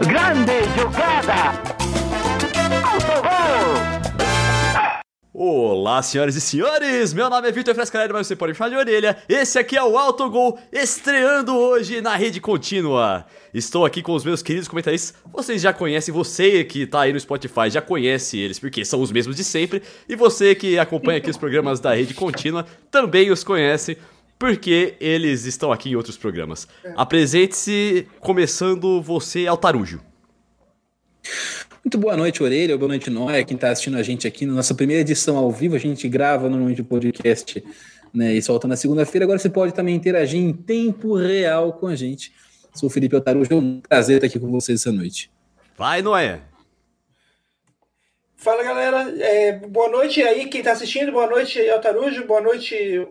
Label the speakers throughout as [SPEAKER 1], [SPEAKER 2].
[SPEAKER 1] Grande jogada! Autogol!
[SPEAKER 2] Olá, senhoras e senhores! Meu nome é Vitor Frescarelli, mas você pode me chamar de orelha. Esse aqui é o Autogol, estreando hoje na rede contínua. Estou aqui com os meus queridos comentaristas. Vocês já conhecem, você que tá aí no Spotify já conhece eles, porque são os mesmos de sempre. E você que acompanha aqui os programas da rede contínua também os conhece, porque eles estão aqui em outros programas. Apresente-se, começando você, Altarujo.
[SPEAKER 3] Muito boa noite, Orelha, boa noite, Noé, quem está assistindo a gente aqui na nossa primeira edição ao vivo. A gente grava normalmente o podcast né, e solta na segunda-feira. Agora você pode também interagir em tempo real com a gente. Sou o Felipe Otarujo, é um prazer estar aqui com vocês essa noite.
[SPEAKER 2] Vai, Noé!
[SPEAKER 4] Fala galera, é, boa noite aí quem está assistindo, boa noite Altarujo, boa noite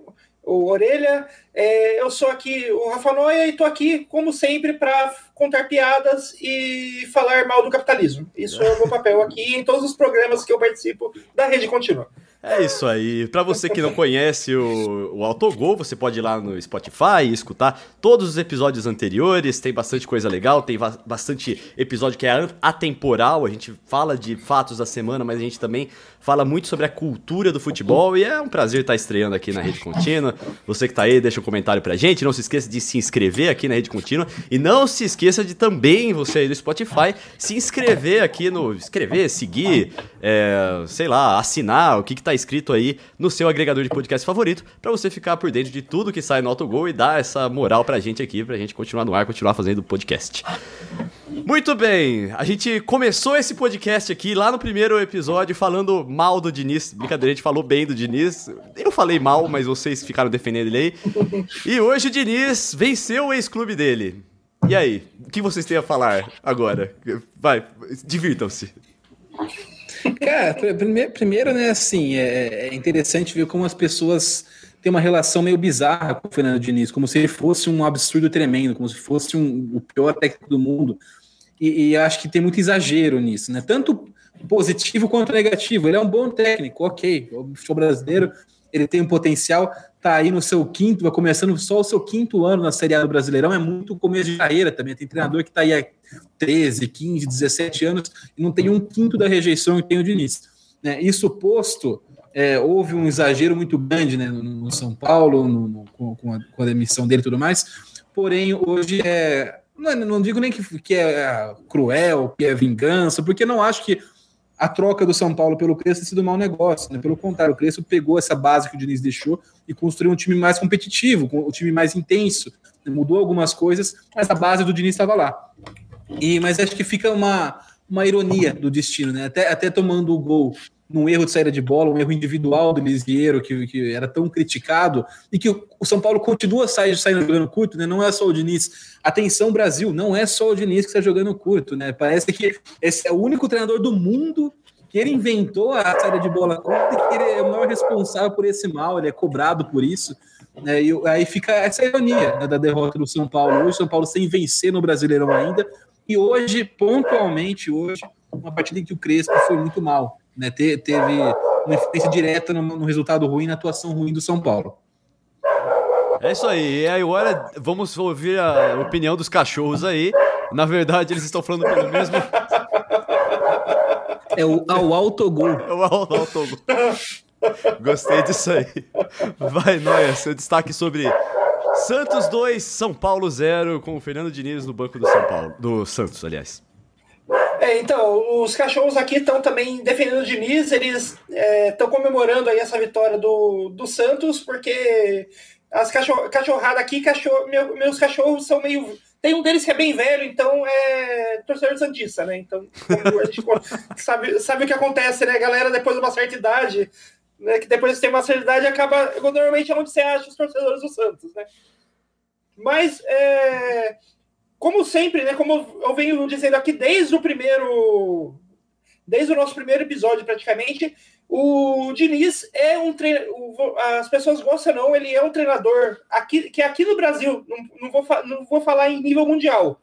[SPEAKER 4] o Orelha. É, eu sou aqui o Rafa Noia e estou aqui, como sempre, para contar piadas e falar mal do capitalismo. Isso é o meu papel aqui em todos os programas que eu participo da Rede Contínua.
[SPEAKER 2] É isso aí. Para você que não conhece o, o Autogol, você pode ir lá no Spotify e escutar todos os episódios anteriores. Tem bastante coisa legal, tem bastante episódio que é atemporal. A gente fala de fatos da semana, mas a gente também fala muito sobre a cultura do futebol. E é um prazer estar estreando aqui na Rede Contínua. Você que tá aí, deixa um comentário pra gente. Não se esqueça de se inscrever aqui na Rede Contínua. E não se esqueça de também, você aí do Spotify, se inscrever aqui no. Escrever, seguir, é, sei lá, assinar o que, que tá escrito aí no seu agregador de podcast favorito, para você ficar por dentro de tudo que sai no Autogol e dar essa moral pra gente aqui, pra gente continuar no ar, continuar fazendo podcast. Muito bem, a gente começou esse podcast aqui lá no primeiro episódio falando mal do Diniz. Brincadeira, a gente falou bem do Diniz. Eu falei mal, mas vocês ficaram defendendo ele aí. E hoje o Diniz venceu o ex-clube dele. E aí, o que vocês têm a falar agora? Vai, divirtam-se.
[SPEAKER 3] Cara, primeiro, primeiro, né, assim, é, é interessante ver como as pessoas têm uma relação meio bizarra com o Fernando Diniz, como se ele fosse um absurdo tremendo, como se fosse um, o pior técnico do mundo. E, e acho que tem muito exagero nisso, né? Tanto positivo quanto negativo. Ele é um bom técnico, ok. O futebol brasileiro ele tem um potencial, tá aí no seu quinto, vai começando só o seu quinto ano na Série A do Brasileirão, é muito começo de carreira também. Tem treinador que tá aí há 13, 15, 17 anos e não tem um quinto da rejeição que tem o Diniz. Né? Isso posto, é, houve um exagero muito grande né, no, no São Paulo, no, no, com, a, com, a, demissão dele e tudo mais, porém hoje é. Não, não digo nem que, que é cruel, que é vingança, porque não acho que a troca do São Paulo pelo Crespo tem sido um mau negócio. Né? Pelo contrário, o Crespo pegou essa base que o Diniz deixou e construiu um time mais competitivo, um time mais intenso. Mudou algumas coisas, mas a base do Diniz estava lá. E, mas acho que fica uma, uma ironia do destino, né? Até, até tomando o gol num erro de saída de bola, um erro individual do Lisieiro, que, que era tão criticado, e que o, São Paulo continua saindo, saindo jogando curto, né? Não é só o Diniz. Atenção, Brasil, não é só o Diniz que está jogando curto, né? Parece que esse é o único treinador do mundo que ele inventou a saída de bola curta e que ele é o maior responsável por esse mal, ele é cobrado por isso. Né? E aí fica essa ironia né, da derrota do São Paulo. Hoje, o São Paulo sem vencer no Brasileirão ainda, e hoje, pontualmente, hoje, uma partida em que o Crespo foi muito mal né, te, teve uma influência direta no, no, resultado ruim, na atuação ruim do São Paulo.
[SPEAKER 2] É isso aí. E agora vamos ouvir a opinião dos cachorros aí. Na verdade, eles estão falando pelo mesmo.
[SPEAKER 3] É o ao autogol.
[SPEAKER 2] É o ao autogol. Gostei disso aí. Vai, Noia, seu destaque sobre Santos 2, São Paulo 0, com o Fernando Diniz no banco do São Paulo. Do Santos, aliás.
[SPEAKER 4] É, então, os cachorros aqui estão também defendendo o Diniz, eles estão é, comemorando aí essa vitória do, do Santos, porque as cachorro, cachorrada aqui, cachorro, meu, meus cachorros são meio. Tem um deles que é bem velho, então é torcedor Santista, né? Então, a gente sabe, sabe o que acontece, né? Galera, depois de uma certa idade, né? Que depois de ter uma certa idade, acaba. Normalmente é onde você acha os torcedores do Santos, né? Mas é, como sempre, né, como eu venho dizendo aqui desde o primeiro, desde o nosso primeiro episódio praticamente, o Diniz é um treinador, as pessoas gostam não, ele é um treinador aqui, que aqui no Brasil, não, não, vou, não vou falar em nível mundial,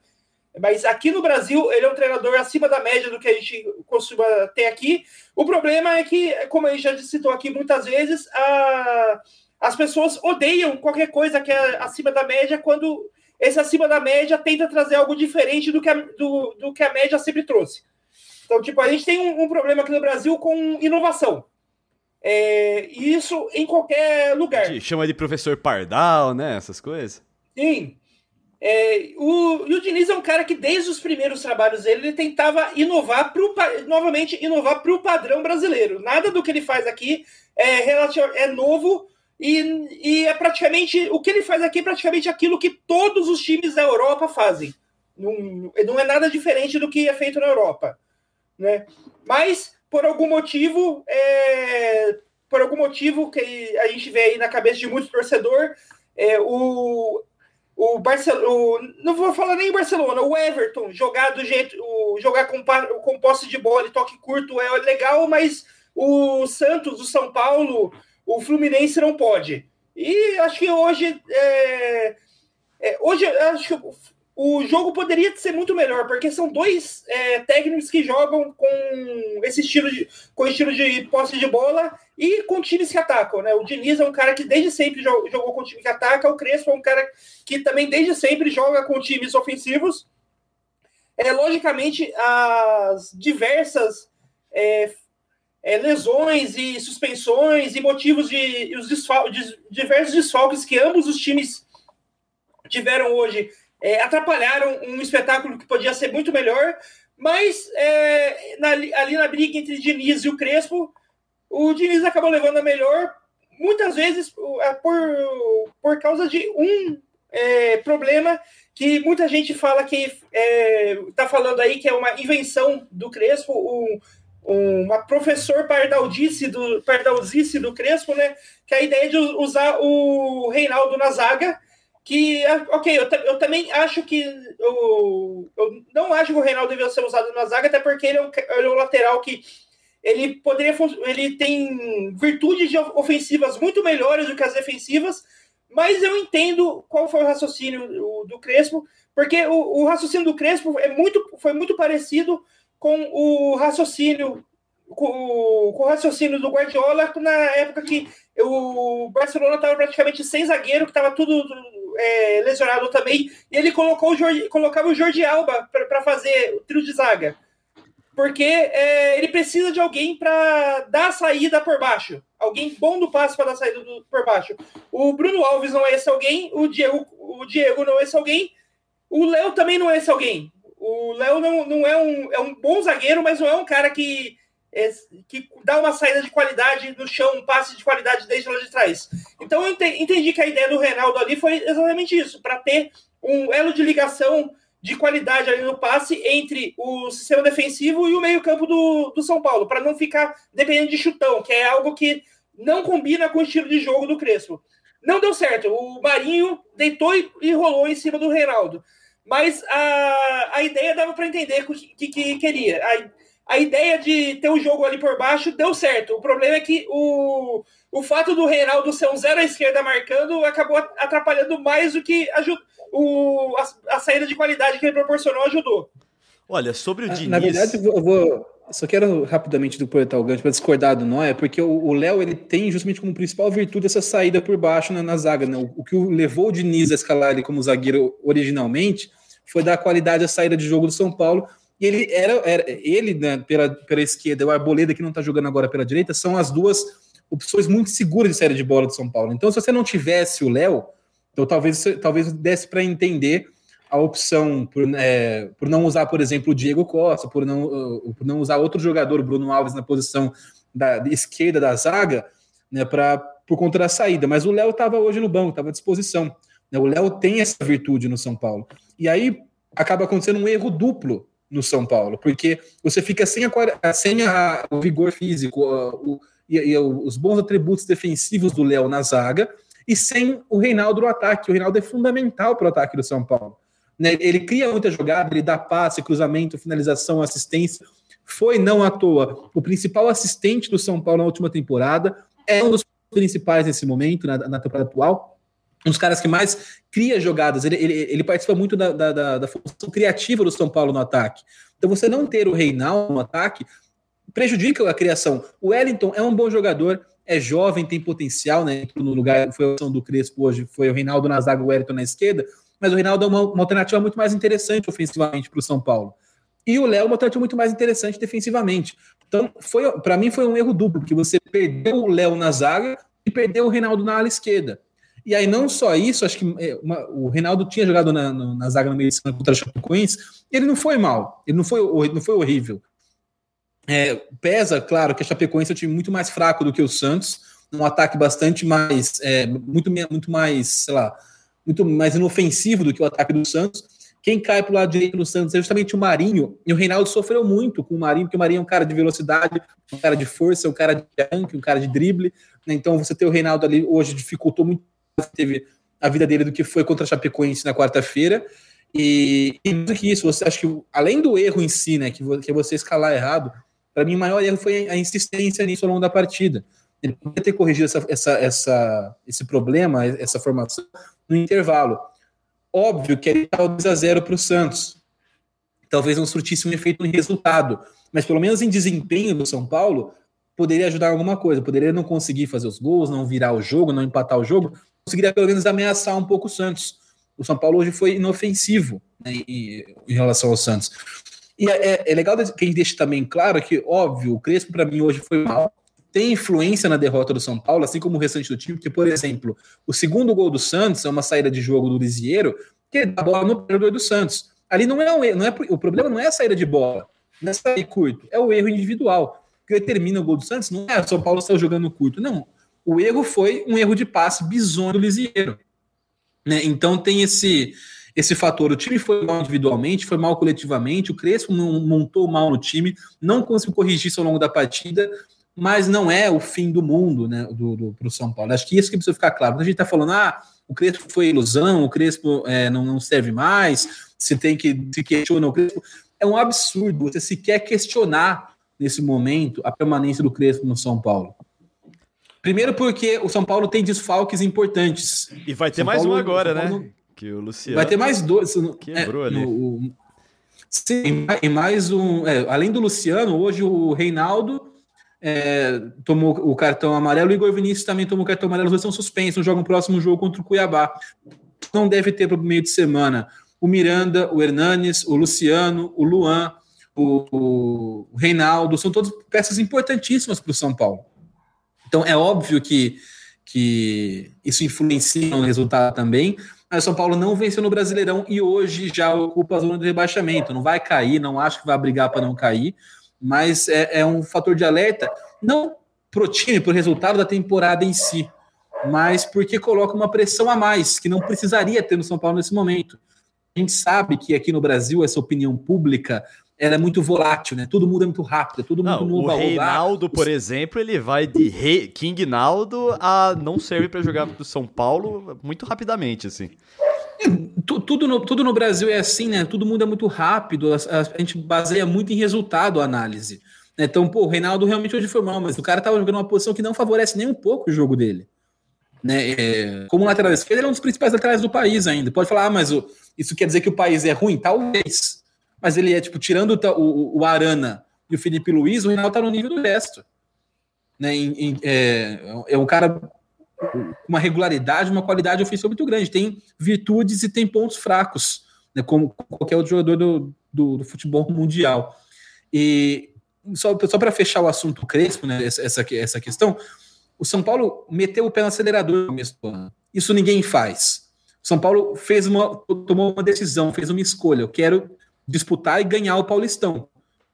[SPEAKER 4] mas aqui no Brasil ele é um treinador acima da média do que a gente costuma ter aqui. O problema é que, como a gente já citou aqui muitas vezes, a, as pessoas odeiam qualquer coisa que é acima da média quando esse acima da média tenta trazer algo diferente do que a, do, do que a média sempre trouxe. Então, tipo, a gente tem um, um problema aqui no Brasil com inovação. É, isso em qualquer lugar.
[SPEAKER 2] Chama de professor Pardal, né? Essas coisas.
[SPEAKER 4] Sim. É, o, e o Diniz é um cara que, desde os primeiros trabalhos dele, ele tentava inovar pro, novamente inovar para o padrão brasileiro. Nada do que ele faz aqui é, é novo e, e é praticamente o que ele faz aqui é praticamente aquilo que todos os times da Europa fazem. Não, não é nada diferente do que é feito na Europa. Né? Mas, por algum motivo, é, por algum motivo que a gente vê aí na cabeça de muito torcedor, é, o, o Barcelona, não vou falar nem Barcelona, o Everton jogar do jeito, o, jogar com, com posse de bola e toque curto é legal, mas o Santos, o São Paulo, o Fluminense não pode. E acho que hoje, é, é, hoje acho que o jogo poderia ser muito melhor, porque são dois é, técnicos que jogam com esse estilo de, com estilo de posse de bola e com times que atacam. Né? O Diniz é um cara que desde sempre jogou com time que ataca, o Crespo é um cara que também desde sempre joga com times ofensivos. É, logicamente, as diversas é, é, lesões e suspensões e motivos de os desfal de, diversos desfalques que ambos os times tiveram hoje é, atrapalharam um espetáculo que podia ser muito melhor, mas é, na, ali na briga entre Diniz e o Crespo, o Diniz acabou levando a melhor, muitas vezes é, por, por causa de um é, problema que muita gente fala que está é, falando aí que é uma invenção do Crespo, um, uma professor pardaldice do, pardalzice do Crespo, né? Que é a ideia de usar o Reinaldo na zaga que, ok, eu, eu também acho que eu, eu não acho que o Reinaldo devia ser usado na zaga, até porque ele é um, ele é um lateral que ele poderia ele tem virtudes ofensivas muito melhores do que as defensivas, mas eu entendo qual foi o raciocínio do, do Crespo, porque o, o, raciocínio do Crespo é muito, foi muito parecido com o raciocínio com, com o raciocínio do Guardiola na época que o Barcelona estava praticamente sem zagueiro, que estava tudo é, lesionado também, e ele colocou o Jordi, colocava o Jordi Alba para fazer o trio de zaga. Porque é, ele precisa de alguém para dar a saída por baixo. Alguém bom do passe para dar a saída do, por baixo. O Bruno Alves não é esse alguém, o Diego, o Diego não é esse alguém, o Léo também não é esse alguém. O Léo não, não é, um, é um bom zagueiro, mas não é um cara que que dá uma saída de qualidade no chão, um passe de qualidade desde lá de trás. Então eu entendi que a ideia do Reinaldo ali foi exatamente isso, para ter um elo de ligação de qualidade ali no passe entre o sistema defensivo e o meio-campo do, do São Paulo, para não ficar dependendo de chutão, que é algo que não combina com o estilo de jogo do Crespo. Não deu certo. O Marinho deitou e, e rolou em cima do Reinaldo. Mas a, a ideia dava para entender o que, que, que queria. A, a ideia de ter o um jogo ali por baixo deu certo. O problema é que o, o fato do Reinaldo ser um zero à esquerda marcando acabou atrapalhando mais do que o, a, a, saída de qualidade que ele proporcionou ajudou.
[SPEAKER 2] Olha, sobre o Diniz...
[SPEAKER 3] Na verdade, eu vou... Só quero rapidamente do Portal o gancho para discordar do Noé, porque o Léo ele tem justamente como principal virtude essa saída por baixo na, na zaga. Né? O, o, que levou o Diniz a escalar ele como zagueiro originalmente foi dar qualidade à saída de jogo do São Paulo, e ele era, era ele né, pela, pela esquerda, o Arboleda que não está jogando agora pela direita, são as duas opções muito seguras de série de bola do São Paulo. Então, se você não tivesse o Léo, então talvez talvez desse para entender a opção por, é, por não usar, por exemplo, o Diego Costa, por não, por não usar outro jogador, Bruno Alves, na posição da, esquerda da zaga, né, pra, por conta da saída. Mas o Léo estava hoje no banco, estava à disposição. Né, o Léo tem essa virtude no São Paulo. E aí acaba acontecendo um erro duplo no São Paulo, porque você fica sem, a, sem a, o vigor físico o, e, e, os bons atributos defensivos do Léo na zaga e sem o Reinaldo no ataque. O Reinaldo é fundamental para o ataque do São Paulo. Né? Ele cria muita jogada, ele dá passe, cruzamento, finalização, assistência. Foi, não à toa, o principal assistente do São Paulo na última temporada, é um dos principais nesse momento, na, na temporada atual um dos caras que mais cria jogadas, ele, ele, ele participa muito da, da, da, função criativa do São Paulo no ataque. Então, você não ter o Reinaldo no ataque prejudica a criação. O Wellington é um bom jogador, é jovem, tem potencial, né? No lugar foi a opção do Crespo hoje, foi o Reinaldo na zaga, o Wellington na esquerda. mas o Reinaldo é uma, uma alternativa muito mais interessante ofensivamente para o São Paulo. E o Léo é uma alternativa muito mais interessante defensivamente. Então, foi para mim foi um erro duplo, porque você perdeu o Léo na zaga e perdeu o Reinaldo na ala esquerda. E aí, não só isso, acho que é, uma, o Reinaldo tinha jogado na, na, na zaga no contra a Chapecoense, ele não foi mal, ele não foi, não foi horrível. É, pesa, claro, que a Chapecoense é um time muito mais fraco do que o Santos, um ataque bastante mais, é, muito, muito mais, sei lá, muito mais inofensivo do que o ataque do Santos. Quem cai para o lado direito do Santos é justamente o Marinho, e o Reinaldo sofreu muito com o Marinho, porque o Marinho é um cara de velocidade, um cara de força, um cara de arranque, um cara de drible. Né? Então, você ter o Reinaldo ali hoje dificultou muito teve a vida dele do que foi contra a Chapecoense na quarta-feira. E, e mais do que isso, você acha que além do erro em si, né, que, que é você escalar errado, para mim o maior erro foi a insistência nisso ao longo da partida. Ele poderia ter corrigido essa, essa, essa, esse problema, essa formação, no intervalo. Óbvio que ele estava 2 a 0 para o Santos. Talvez não surtisse um efeito em resultado, mas pelo menos em desempenho do São Paulo, poderia ajudar alguma coisa. Poderia não conseguir fazer os gols, não virar o jogo, não empatar o jogo, conseguiria pelo menos ameaçar um pouco o Santos. O São Paulo hoje foi inofensivo né, em, em relação ao Santos. E é, é, é legal que a gente deixe também claro que, óbvio, o Crespo para mim hoje foi mal, tem influência na derrota do São Paulo, assim como o restante do time, porque, por exemplo, o segundo gol do Santos é uma saída de jogo do Lisieiro, que dá a bola no perdedor do Santos. Ali não é, um, não é o problema não é a saída de bola, não é sair curto, é o erro individual que determina o gol do Santos. Não é o São Paulo saiu jogando curto, não. O erro foi um erro de passe bizonho do Lisieiro. Né? Então tem esse esse fator. O time foi mal individualmente, foi mal coletivamente, o Crespo montou mal no time, não conseguiu corrigir isso ao longo da partida, mas não é o fim do mundo né, do, do, São Paulo. Acho que isso que precisa ficar claro. Quando a gente está falando, ah, o Crespo foi ilusão, o Crespo é, não, não serve mais, se tem que se questionar o Crespo, é um absurdo você sequer questionar nesse momento a permanência do Crespo no São Paulo. Primeiro porque o São Paulo tem desfalques importantes.
[SPEAKER 2] E vai ter
[SPEAKER 3] São
[SPEAKER 2] mais
[SPEAKER 3] Paulo,
[SPEAKER 2] um agora,
[SPEAKER 3] Paulo,
[SPEAKER 2] né? Que o Luciano.
[SPEAKER 3] Vai ter mais dois.
[SPEAKER 2] Quebrou
[SPEAKER 3] é,
[SPEAKER 2] ali.
[SPEAKER 3] No, sim, e mais um. É, além do Luciano, hoje o Reinaldo é, tomou o cartão amarelo, o Igor Vinícius também tomou o cartão amarelo, os dois são suspensos, jogam o próximo jogo contra o Cuiabá. Não deve ter para o meio de semana o Miranda, o Hernanes, o Luciano, o Luan, o, o Reinaldo, são todas peças importantíssimas para o São Paulo. Então é óbvio que, que isso influencia no resultado também, mas o São Paulo não venceu no Brasileirão e hoje já ocupa a zona de rebaixamento. Não vai cair, não acho que vai brigar para não cair, mas é, é, um fator de alerta, não pro time, pro resultado da temporada em si, mas porque coloca uma pressão a mais que não precisaria ter no São Paulo nesse momento. A gente sabe que aqui no Brasil essa opinião pública ela é muito volátil, né? Tudo muda muito rápido, é tudo
[SPEAKER 2] não,
[SPEAKER 3] muito
[SPEAKER 2] O Reinaldo, por exemplo, ele vai de Rei, King Naldo a não serve para jogar pro São Paulo muito rapidamente, assim.
[SPEAKER 3] Tudo no, tudo no Brasil é assim, né? Tudo muda muito rápido. A, a gente baseia muito em resultado a análise. Né? Então, pô, o Reinaldo realmente hoje foi mal, mas o cara tava jogando uma posição que não favorece nem um pouco o jogo dele. Né? É, como lateral esquerdo, ele é um dos principais laterais do país ainda. Pode falar, ah, mas o, isso quer dizer que o país é ruim? Talvez. Mas ele é, tipo, tirando o, o, o Arana e o Felipe Luiz, o Reinaldo tá no nível do resto. Né? Em, em, é, é um cara uma regularidade, uma qualidade ofensiva muito grande. Tem virtudes e tem pontos fracos, né, como qualquer outro jogador do, do, do futebol mundial. E só, só para fechar o assunto Crespo, né, essa, essa questão, o São Paulo meteu o pé no acelerador no começo do ano. Isso ninguém faz. O São Paulo fez uma, tomou uma decisão, fez uma escolha. Eu quero disputar e ganhar o Paulistão.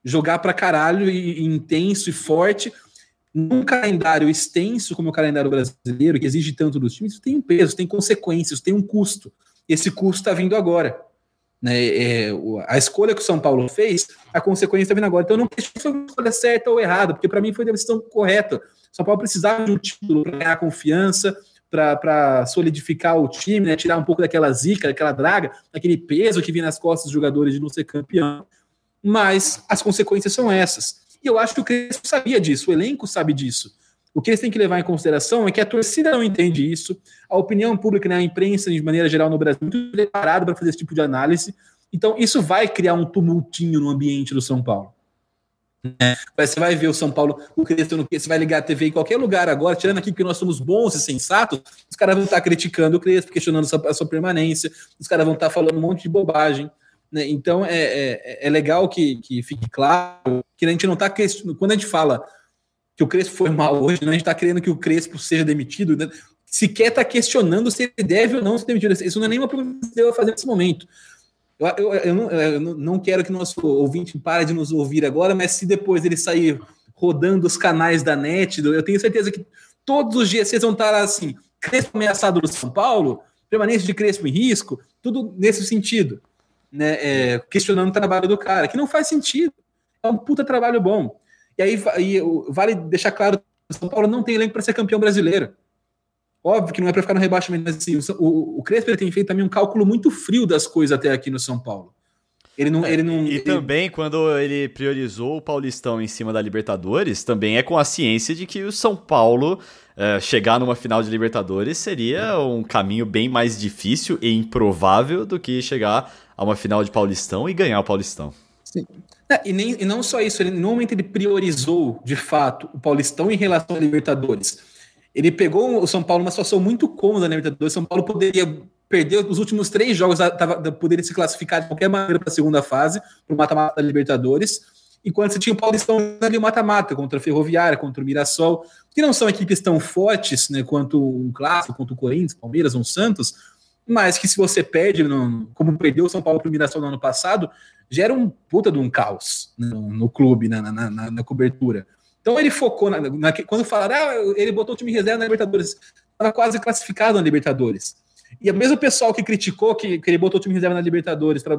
[SPEAKER 3] Jogar para caralho e, e intenso e forte num calendário extenso como o calendário brasileiro, que exige tanto dos times, tem um peso, tem consequências, tem um custo. Esse custo está vindo agora. Né? É, a escolha que o São Paulo fez, a consequência está vindo agora. Então, eu não questiono se foi uma escolha certa ou errada, porque para mim foi a decisão correta. O São Paulo precisava de um título para ganhar confiança, para solidificar o time, né? tirar um pouco daquela zica, daquela draga, daquele peso que vinha nas costas dos jogadores de não ser campeão. Mas as consequências são essas. E eu acho que o Crespo sabia disso, o elenco sabe disso. O que eles têm que levar em consideração é que a torcida não entende isso, a opinião pública, né, a imprensa, de maneira geral, no Brasil, é muito preparada para fazer esse tipo de análise. Então, isso vai criar um tumultinho no ambiente do São Paulo. Você vai ver o São Paulo, o Crespo, você vai ligar a TV em qualquer lugar agora, tirando aqui que nós somos bons e sensatos, os caras vão estar criticando o Crespo, questionando a sua, a sua permanência, os caras vão estar falando um monte de bobagem. Né? Então é, é, é, legal que, que fique claro que a gente não está quando a gente fala que o Crespo foi mal hoje, né? a gente está querendo que o Crespo seja demitido, né? sequer está questionando se ele deve ou não ser demitido. Isso não é nenhuma pergunta que você deve fazer nesse momento. Eu, eu, eu, não, eu, não, quero que nosso ouvinte pare de nos ouvir agora, mas se depois ele sair rodando os canais da net, eu tenho certeza que todos os dias vocês vão estar assim, Crespo ameaçado do São Paulo, permanência de Crespo em risco, tudo nesse sentido né, é, questionando o trabalho do cara, que não faz sentido. É um puta trabalho bom. E aí, aí vale deixar claro: São Paulo não tem elenco para ser campeão brasileiro. Óbvio que não é para ficar no rebaixamento, mas assim, o, o Crespo tem feito também um cálculo muito frio das coisas até aqui no São Paulo. Ele não, ele não,
[SPEAKER 2] e
[SPEAKER 3] ele...
[SPEAKER 2] também, quando ele priorizou o Paulistão em cima da Libertadores, também é com a ciência de que o São Paulo uh, chegar numa final de Libertadores seria um caminho bem mais difícil e improvável do que chegar a uma final de Paulistão e ganhar o Paulistão.
[SPEAKER 3] Sim. É, e, nem, e não só isso, ele, no momento ele priorizou, de fato, o Paulistão em relação à Libertadores. Ele pegou o São Paulo numa situação muito cômoda na Libertadores. São Paulo poderia perder os últimos três jogos, tava, poderia se classificar de qualquer maneira para a segunda fase, para o mata-mata da Libertadores. Enquanto você tinha o Paulistão ali o mata-mata contra a Ferroviária, contra o Mirassol, que não são equipes tão fortes né, quanto um clássico, quanto o Corinthians, Palmeiras ou Santos, mas que se você perde, no, como perdeu o São Paulo para o Mirassol no ano passado, gera um puta de um caos no, no clube, na, na, na, na, cobertura. Então ele focou, na, na, quando falaram, ah, ele botou o time reserva na Libertadores, estava quase classificado na Libertadores. E o mesmo pessoal que criticou que, que ele botou o time reserva na Libertadores para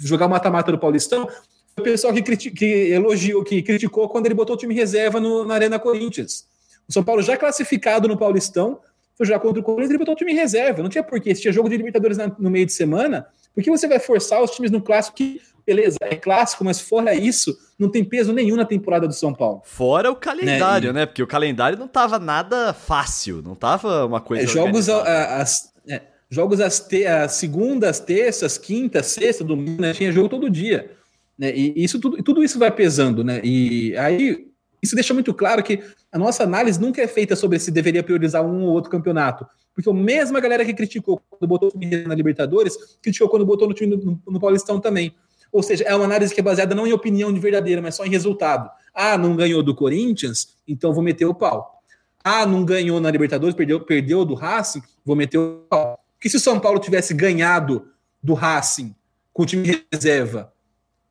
[SPEAKER 3] jogar o mata-mata do Paulistão, foi o pessoal que, que elogiou, que criticou quando ele botou o time reserva no, na Arena Corinthians. O São Paulo já classificado no Paulistão, foi jogar contra o Corinthians, ele botou o time reserva. Não tinha porquê. Se tinha jogo de Libertadores na, no meio de semana, por que você vai forçar os times no clássico que, beleza, é clássico, mas fora isso, não tem peso nenhum na temporada do São Paulo.
[SPEAKER 2] Fora o calendário, né? né? Porque o calendário não tava nada fácil, não tava uma coisa.
[SPEAKER 3] É, jogos a, as, é, jogos às, te, as segundas, terças, quintas, sexta, domingo, né? Tinha jogo todo dia. Né? E isso tudo, tudo isso vai pesando, né? E aí isso deixa muito claro que a nossa análise nunca é feita sobre se deveria priorizar um ou outro campeonato. Porque a mesma galera que criticou quando botou o time na Libertadores, criticou quando botou no time no, no, Paulistão também. Ou seja, é uma análise que é baseada não em opinião de verdadeira, mas só em resultado. Ah, não ganhou do Corinthians, então vou meter o pau. Ah, não ganhou na Libertadores, perdeu, perdeu do Racing, vou meter o pau. Porque se o São Paulo tivesse ganhado do Racing com o time reserva,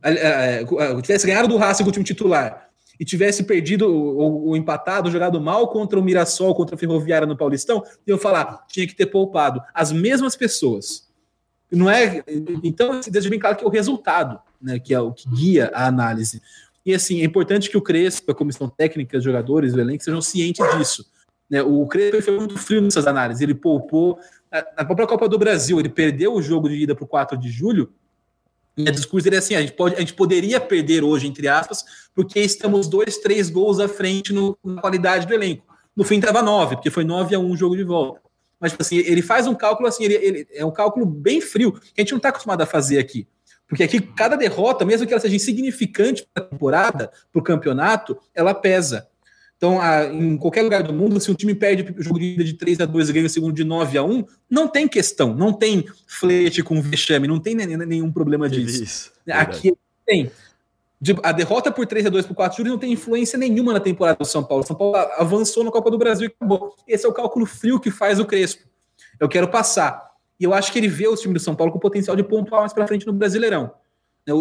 [SPEAKER 3] é, é, tivesse ganhado do Racing com o time titular, e tivesse perdido ou, ou, empatado, jogado mal contra o Mirassol, contra a Ferroviária no Paulistão, eu falar, tinha que ter poupado. As mesmas pessoas. Não é. Então, deixa bem claro que é o resultado, né, que é o que guia a análise. E assim, é importante que o Crespo, a comissão técnica, os jogadores, o elenco sejam cientes disso. Né? O Crespo foi muito frio nessas análises. Ele poupou. Na própria Copa do Brasil, ele perdeu o jogo de ida para o 4 de julho minha discurso é assim: a gente, pode, a gente poderia perder hoje, entre aspas, porque estamos dois, três gols à frente no, na qualidade do elenco. No fim estava nove, porque foi nove a um o jogo de volta. Mas tipo assim, ele faz um cálculo assim, ele, ele é um cálculo bem frio, que a gente não está acostumado a fazer aqui. Porque aqui cada derrota, mesmo que ela seja insignificante para a temporada, para o campeonato, ela pesa. Então, a, em qualquer lugar do mundo, se um time perde o jogo de ida de 3 a 2 e ganha o segundo de 9 a 1 não tem questão, não tem flete com vexame, não tem nenhum problema disso. Isso, Aqui tem. A derrota por 3 a 2 por 4 júri não tem influência nenhuma na temporada do São Paulo. São Paulo avançou na Copa do Brasil e acabou. Esse é o cálculo frio que faz o Crespo. Eu quero passar. E eu acho que ele vê o time do São Paulo com potencial de pontuar mais para frente no Brasileirão.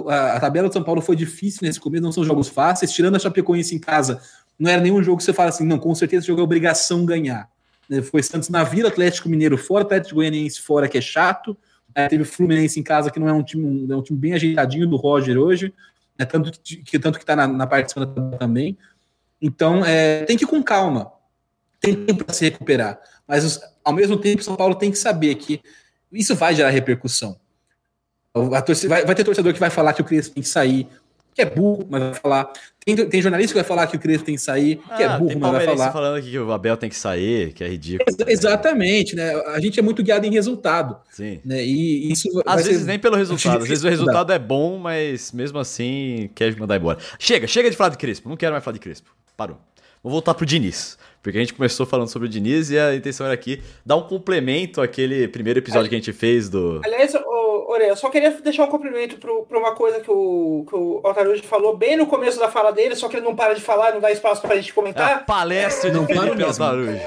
[SPEAKER 3] A, a tabela do São Paulo foi difícil nesse começo, não são jogos fáceis. Tirando a Chapecoense em casa, não era nenhum jogo que você fala assim, não, com certeza esse jogo é obrigação ganhar. Né, foi Santos na Vila, Atlético Mineiro fora, Atlético Goianiense fora, que é chato. Aí teve Fluminense em casa, que não é um time, é um time bem ajeitadinho do Roger hoje, né, tanto que tanto que está na, na parte de cima também. Então, é, tem que ir com calma. Tem tempo para se recuperar. Mas, ao mesmo tempo, São Paulo tem que saber que isso vai gerar repercussão. Torcida, vai, vai, ter torcedor que vai falar que o Crespo tem que sair, que é burro, mas vai falar. Tem, tem jornalista que vai falar que o Crespo tem que sair, que é
[SPEAKER 2] Ah,
[SPEAKER 3] burro, mas vai falar.
[SPEAKER 2] falando que o Abel tem que sair, que é ridículo.
[SPEAKER 3] Ex- Exatamente, né? A gente é muito guiado em resultado,
[SPEAKER 2] Sim.
[SPEAKER 3] né? E isso
[SPEAKER 2] Às
[SPEAKER 3] ser-
[SPEAKER 2] vezes nem pelo resultado, às vezes o resultado é bom, mas mesmo assim quer mandar embora. Chega, chega de falar de Crespo, não quero mais falar de Crespo. Parou. Vou voltar pro Diniz, porque a gente começou falando sobre o Diniz e a intenção era aqui dar um complemento àquele primeiro episódio que a gente fez do.
[SPEAKER 4] Aliás, Orelha, eu só queria deixar um cumprimento para uma coisa que o, que o Altarujo falou bem no começo da fala dele, só que ele não para de falar, não dá espaço para a gente
[SPEAKER 2] A
[SPEAKER 4] comentar.
[SPEAKER 2] palestra de
[SPEAKER 3] Não, claro
[SPEAKER 2] Felipe
[SPEAKER 3] mesmo.
[SPEAKER 2] Altarujo.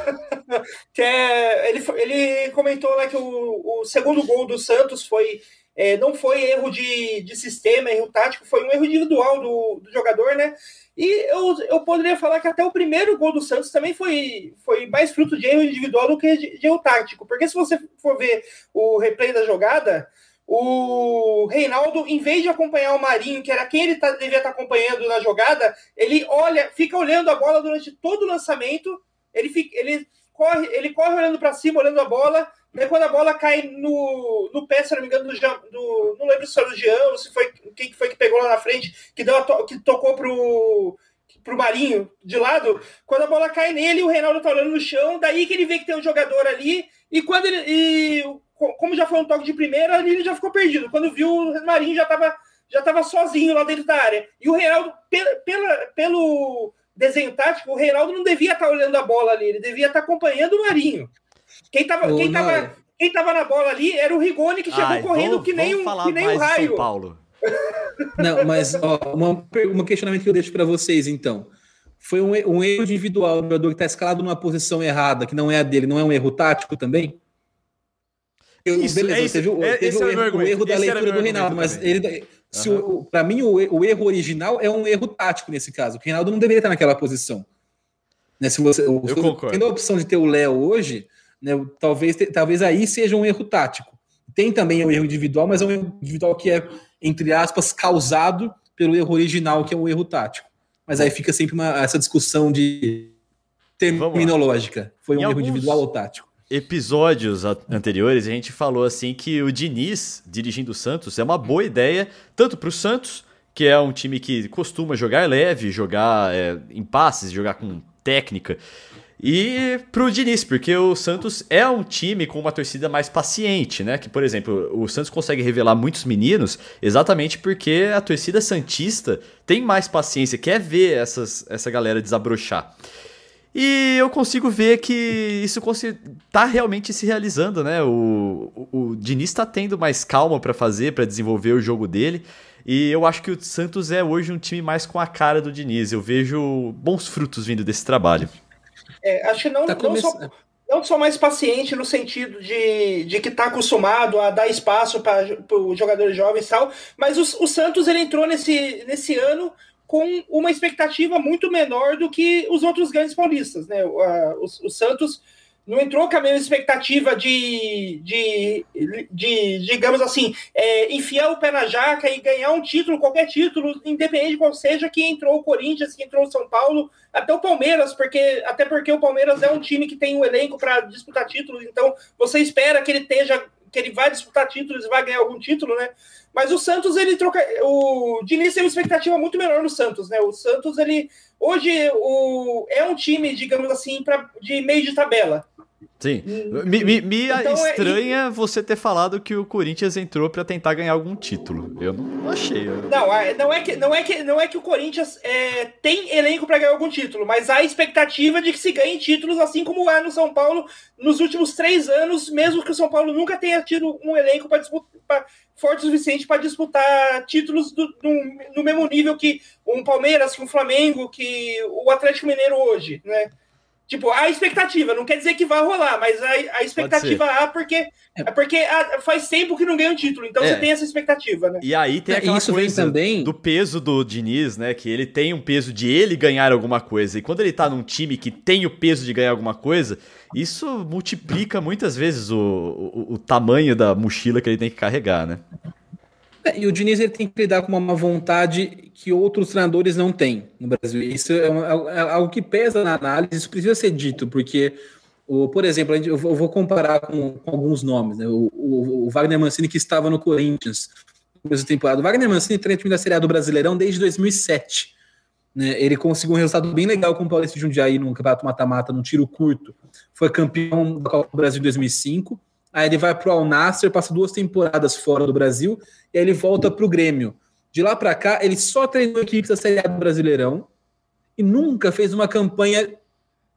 [SPEAKER 4] que é, ele, ele comentou lá que o, o segundo gol do Santos foi é, não foi erro de, de sistema, erro tático, foi um erro individual do, do jogador, né? E eu, eu poderia falar que até o primeiro gol do Santos também foi, foi mais fruto de erro individual do que de, de erro tático. Porque se você for ver o replay da jogada, o Reinaldo, em vez de acompanhar o Marinho, que era quem ele tá, devia estar acompanhando na jogada, ele olha, fica olhando a bola durante todo o lançamento, ele, fica, ele, corre, ele corre olhando para cima, olhando a bola, daí quando a bola cai no, no pé, se não me engano, do, do não lembro se foi do Jean ou se foi quem que foi que pegou lá na frente, que, deu to- que tocou pro, pro Marinho de lado, quando a bola cai nele, o Reinaldo tá olhando no chão, daí que ele vê que tem um jogador ali, e quando ele. E, co- como já foi um toque de primeira, ali ele já ficou perdido. Quando viu, o Marinho já tava, já tava sozinho lá dentro da área. E o Reinaldo, pela, pela, pelo desenho tático, o Reinaldo não devia estar olhando a bola ali, ele devia estar acompanhando o Marinho. Quem tava,
[SPEAKER 3] Ô,
[SPEAKER 4] quem
[SPEAKER 3] não.
[SPEAKER 4] tava, quem tava na bola ali era o Rigoni, que chegou
[SPEAKER 2] Ai,
[SPEAKER 4] correndo
[SPEAKER 2] vamos-
[SPEAKER 4] que nem um, que nem um raio.
[SPEAKER 2] São Paulo.
[SPEAKER 3] Não, mas ó, uma, um questionamento que eu deixo para vocês, então. Foi um, um erro individual, o jogador que está escalado numa posição errada, que não é a dele, não é um erro tático também? Eu,
[SPEAKER 2] Isso,
[SPEAKER 3] beleza,
[SPEAKER 2] é isso.
[SPEAKER 3] você viu
[SPEAKER 2] É-
[SPEAKER 3] teve
[SPEAKER 2] esse
[SPEAKER 3] o erro, erro da
[SPEAKER 2] Esse
[SPEAKER 3] leitura do Reinaldo, mas ele, se o, para mim o, o erro original é um erro tático nesse caso. O Reinaldo não deveria estar naquela posição. Né, se você, se você
[SPEAKER 2] concordo.
[SPEAKER 3] tendo a opção de ter o Léo hoje, né, talvez, talvez aí seja um erro tático. Tem também o erro individual, mas é um erro individual que é, entre aspas, causado pelo erro original, que é o erro tático. Mas aí fica sempre uma, essa discussão de terminológica. Foi um
[SPEAKER 2] Em
[SPEAKER 3] erro
[SPEAKER 2] alguns-
[SPEAKER 3] individual ou tático?
[SPEAKER 2] Episódios anteriores, a gente falou assim que o Diniz dirigindo o Santos é uma boa ideia, tanto para o Santos, que é um time que costuma jogar leve, jogar é, em passes, jogar com técnica, e para o Diniz, porque o Santos é um time com uma torcida mais paciente, né? Que, por exemplo, o Santos consegue revelar muitos meninos exatamente porque a torcida santista tem mais paciência, quer ver essas, essa galera desabrochar. E eu consigo ver que isso consi- tá realmente se realizando, né? O, o, o Diniz tá tendo mais calma pra fazer, pra desenvolver o jogo dele. E eu acho que o Santos é hoje um time mais com a cara do Diniz. Eu vejo bons frutos vindo desse trabalho.
[SPEAKER 4] É, acho que não,
[SPEAKER 3] Tá
[SPEAKER 4] não, só, não só mais paciente no sentido de, de que está acostumado a dar espaço para os jogadores jovens e tal, mas o, o Santos ele entrou nesse, nesse ano com uma expectativa muito menor do que os outros grandes paulistas. Né? O, a- o, o Santos não entrou com a mesma expectativa de, de, de digamos assim, é, enfiar o pé na jaca e ganhar um título, qualquer título, independente de qual seja, que entrou o Corinthians, que entrou o São Paulo, até o Palmeiras, porque até porque o Palmeiras é um time que tem um elenco para disputar títulos, então você espera que ele esteja, que ele vai disputar títulos e vai ganhar algum título, né? Mas o Santos, ele troca. O Diniz tem uma expectativa muito menor no Santos, né? O Santos, ele. Hoje o, é um time, digamos assim, pra, de meio de tabela.
[SPEAKER 2] Sim. Me, me- me
[SPEAKER 4] Então, é-
[SPEAKER 2] estranha você ter falado que o Corinthians entrou pra tentar ganhar algum título. Eu não achei. eu-
[SPEAKER 4] Não, a- não é que, não é que, não é que o Corinthians é, tem elenco para ganhar algum título, mas há a expectativa de que se ganhe títulos, assim como há no São Paulo nos últimos três anos, mesmo que o São Paulo nunca tenha tido um elenco para disputar forte o suficiente para disputar títulos do- no, no mesmo nível que um Palmeiras, que um Flamengo, que o Atlético Mineiro hoje, né? Tipo, há expectativa, não quer dizer que vai rolar, mas a, a expectativa há porque, é porque há- faz tempo que não ganha um título, então
[SPEAKER 2] É.
[SPEAKER 4] você tem essa expectativa, né?
[SPEAKER 2] E aí tem
[SPEAKER 3] É,
[SPEAKER 2] aquela
[SPEAKER 3] isso vem
[SPEAKER 2] coisa
[SPEAKER 3] também-
[SPEAKER 2] do peso do Diniz, né? Que ele tem um peso de ele ganhar alguma coisa. E quando ele tá num time que tem o peso de ganhar alguma coisa, isso multiplica muitas vezes o, o, o tamanho da mochila que ele tem que carregar, né?
[SPEAKER 3] É, E o Diniz ele tem que lidar com uma vontade que outros treinadores não têm no Brasil. Isso é, uma- é algo que pesa na análise, isso precisa ser dito, porque, o, por exemplo, eu vou comparar com, com alguns nomes. Né? O, o- o Wagner Mancini, que estava no Corinthians, começo da temporada. O Wagner Mancini treina time da Série A do Brasileirão desde 2007. Né? Ele conseguiu um resultado bem legal com o Paulista de Jundiaí no Campeonato Mata-Mata, num tiro curto. Foi campeão da Copa do Brasil em 2005. Aí ele vai para o Al Nasser, passa duas temporadas fora do Brasil, e aí ele volta para o Grêmio. De lá para cá, ele só treinou equipes da Série A do Brasileirão e nunca fez uma campanha,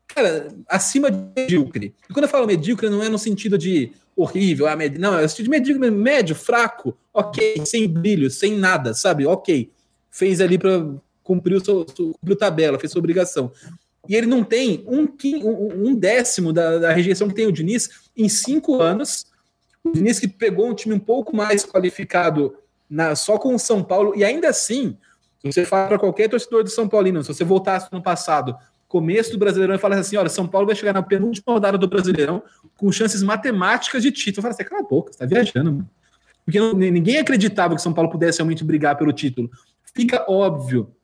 [SPEAKER 3] cara, acima de medíocre. E quando eu falo medíocre, não é no sentido de horrível, ah, med... não, é no sentido de medíocre, médio, fraco, ok, sem brilho, sem nada, sabe? Ok. Fez ali para cumprir, o seu, cumpriu tabela, fez sua obrigação. E ele não tem um, um décimo da, da, rejeição que tem o Diniz em cinco anos. O Diniz que pegou um time um pouco mais qualificado na, só com o São Paulo, e ainda assim, se você fala para qualquer torcedor do São Paulino, se você voltasse no passado, começo do Brasileirão, e falasse assim: olha, São Paulo vai chegar na penúltima rodada do Brasileirão com chances matemáticas de título. Eu falo assim: cala a boca, você tá viajando, mano. Porque ninguém acreditava que São Paulo pudesse realmente brigar pelo título. Fica óbvio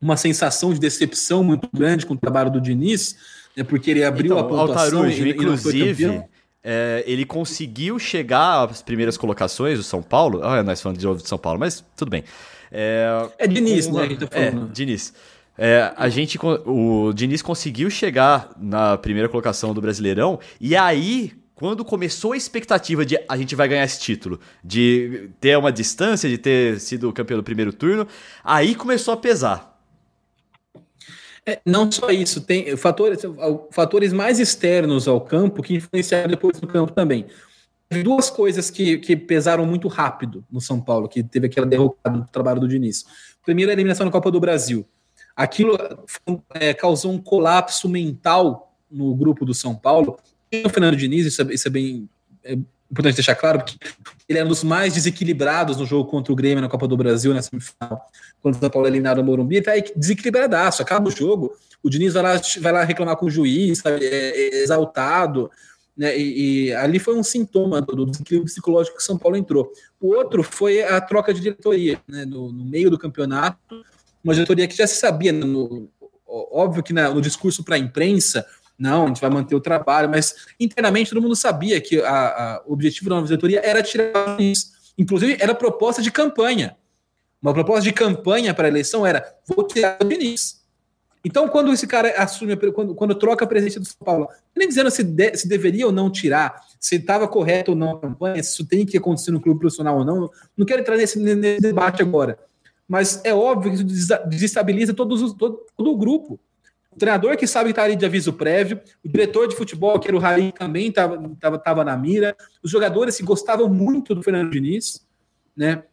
[SPEAKER 3] uma sensação de decepção muito grande com o trabalho do Diniz, né, porque ele abriu então, a pontuação
[SPEAKER 2] Altarujo, e, inclusive, é, ele conseguiu chegar às primeiras colocações do São Paulo. Ah, nós falando de novo de São Paulo, mas tudo bem.
[SPEAKER 3] É, é Diniz,
[SPEAKER 2] uma,
[SPEAKER 3] né?
[SPEAKER 2] Tá é, Diniz. É, a gente, o Diniz conseguiu chegar na primeira colocação do Brasileirão e aí quando começou a expectativa de a gente vai ganhar esse título, de ter uma distância, de ter sido campeão do primeiro turno, aí começou a pesar.
[SPEAKER 3] É, não só isso, tem fatores, fatores mais externos ao campo que influenciaram depois no campo também. Duas coisas que, que pesaram muito rápido no São Paulo, que teve aquela derrocada no trabalho do Diniz. Primeiro, a eliminação na Copa do Brasil. Aquilo é, causou um colapso mental no grupo do São Paulo. E o Fernando Diniz, isso é, isso é bem é importante deixar claro, porque ele era um dos mais desequilibrados no jogo contra o Grêmio na Copa do Brasil, na semifinal quando o São Paulo é eliminado no Morumbi, tá desequilibradaço. Acaba o jogo, o Diniz vai lá, vai lá reclamar com o juiz, sabe, é, é exaltado. Né, e, e, ali foi um sintoma do, do desequilíbrio psicológico que o São Paulo entrou. O outro foi a troca de diretoria, né, no, no, meio do campeonato, uma diretoria que já se sabia, no, óbvio que na, no discurso para a imprensa, não, a gente vai manter o trabalho, mas internamente todo mundo sabia que a, a, o objetivo da nova diretoria era tirar isso. Inclusive, era proposta de campanha. Uma proposta de campanha para a eleição era: vou tirar o Diniz. Então, quando esse cara assume, quando, quando troca a presidência do São Paulo, nem dizendo se, de, se deveria ou não tirar, se estava correto ou não a campanha, se isso tem que acontecer no clube profissional ou não, não quero entrar nesse, nesse debate agora. Mas é óbvio que isso desestabiliza todos os, todo, todo o grupo. O treinador que sabe estar ali de aviso prévio, o diretor de futebol, que era o Raí, também estava na mira, os jogadores que gostavam muito do Fernando Diniz, né?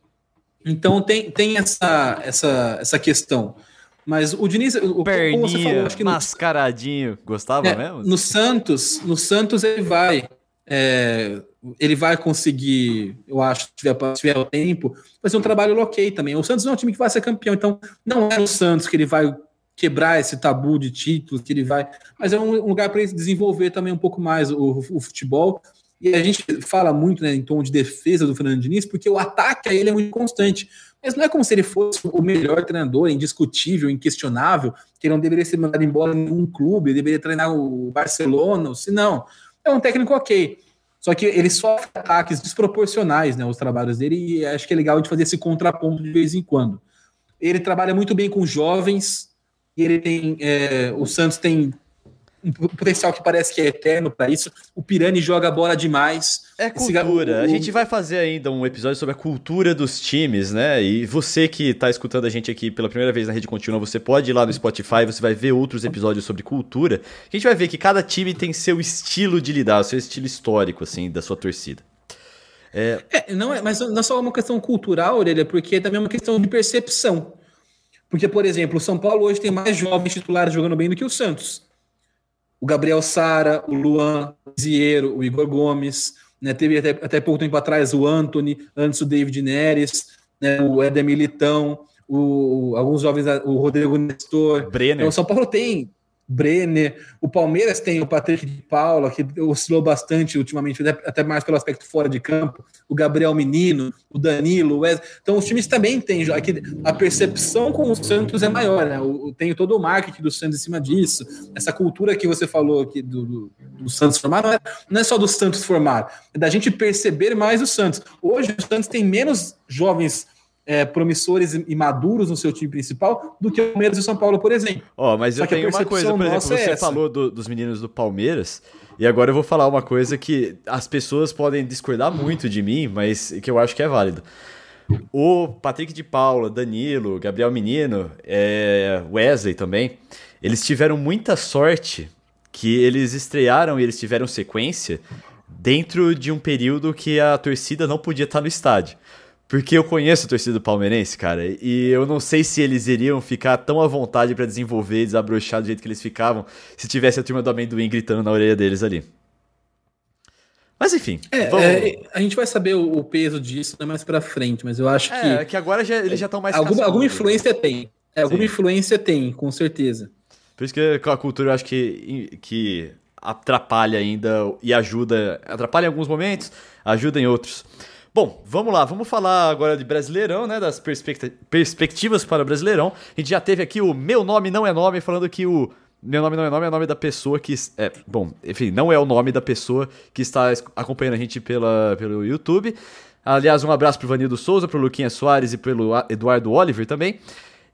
[SPEAKER 3] Então tem, tem essa, essa, essa questão. Mas o Diniz, o,
[SPEAKER 2] Perninha, como você falou, acho que no, mascaradinho, gostava
[SPEAKER 3] é,
[SPEAKER 2] mesmo?
[SPEAKER 3] No Santos, no Santos ele vai, é, ele vai conseguir, eu acho, se tiver, se tiver o tempo, fazer um trabalho ok também. O Santos não é um time que vai ser campeão, então não é o Santos que ele vai quebrar esse tabu de títulos, que ele vai, mas é um lugar para ele desenvolver também um pouco mais o, o futebol e a gente fala muito né, em tom de defesa do Fernando Diniz, porque o ataque a ele é muito constante. Mas não é como se ele fosse o melhor treinador, indiscutível, inquestionável, que não deveria ser mandado embora em nenhum clube, deveria treinar o Barcelona, se não. É um técnico ok. Só que ele sofre ataques desproporcionais, né, os trabalhos dele, e acho que é legal de fazer esse contraponto de vez em quando. Ele trabalha muito bem com jovens, e ele tem. É, o Santos tem um potencial que parece que é eterno para isso. O Pirani joga bola demais.
[SPEAKER 2] É cultura. A gente vai fazer ainda um episódio sobre a cultura dos times, né? E você que está escutando a gente aqui pela primeira vez na Rede Contínua, você pode ir lá no Spotify, você vai ver outros episódios sobre cultura. A gente vai ver que cada time tem seu estilo de lidar, seu estilo histórico, assim, da sua torcida.
[SPEAKER 3] É... é não é, mas não é só uma questão cultural, Aurélia, porque é também uma questão de percepção. Porque, por exemplo, o São Paulo hoje tem mais jovens titulares jogando bem do que o Santos o Gabriel Sara, o Luan Ziero, o Igor Gomes, né, teve até, até pouco tempo atrás o Anthony, antes o David Neres, né, o Éder Militão, o, alguns jovens, o Rodrigo Nestor.
[SPEAKER 2] Brenner.
[SPEAKER 3] Então, o São Paulo tem Brenner. O Palmeiras tem o Patrick de Paula, que oscilou bastante ultimamente, até mais pelo aspecto fora de campo. O Gabriel Menino, o Danilo, o Wesley. Então, os times também têm. Aqui, a percepção com o Santos é maior, né? O, tem todo o marketing do Santos em cima disso. Essa cultura que você falou aqui do, do, do Santos formar, não é, não é só do Santos formar, é da gente perceber mais o Santos. Hoje, o Santos tem menos jovens é, promissores e maduros no seu time principal do que o Palmeiras e o São Paulo, por exemplo.
[SPEAKER 2] Ó, oh, mas Só eu tenho uma coisa, por exemplo, você é falou do, dos meninos do Palmeiras, e agora eu vou falar uma coisa que as pessoas podem discordar muito de mim, mas que eu acho que é válido. O Patrick de Paula, Danilo, Gabriel Menino, é, Wesley também, eles tiveram muita sorte que eles estrearam e eles tiveram sequência dentro de um período que a torcida não podia estar no estádio. Porque eu conheço a torcida palmeirense, cara, e eu não sei se eles iriam ficar tão à vontade para desenvolver e desabrochar do jeito que eles ficavam se tivesse a turma do amendoim gritando na orelha deles ali. Mas enfim.
[SPEAKER 3] É, vamos... é, a gente vai saber o, peso disso mais para frente, mas eu acho que.
[SPEAKER 2] É, que agora já, eles já estão mais.
[SPEAKER 3] Alguma, alguma influência tem. É, alguma influência tem, com certeza.
[SPEAKER 2] Por isso que a cultura eu acho que, que atrapalha ainda e ajuda. Atrapalha em alguns momentos, ajuda em outros. Bom, vamos lá, vamos falar agora de Brasileirão, né? Das perspectivas para o Brasileirão. A gente já teve aqui o Meu Nome Não É Nome, falando que o Meu Nome Não É Nome é o nome da pessoa que. É, bom, enfim, não é o nome da pessoa que está acompanhando a gente pela, pelo YouTube. Aliás, um abraço pro Vanildo Souza, pro Luquinha Soares e pelo Eduardo Oliver também.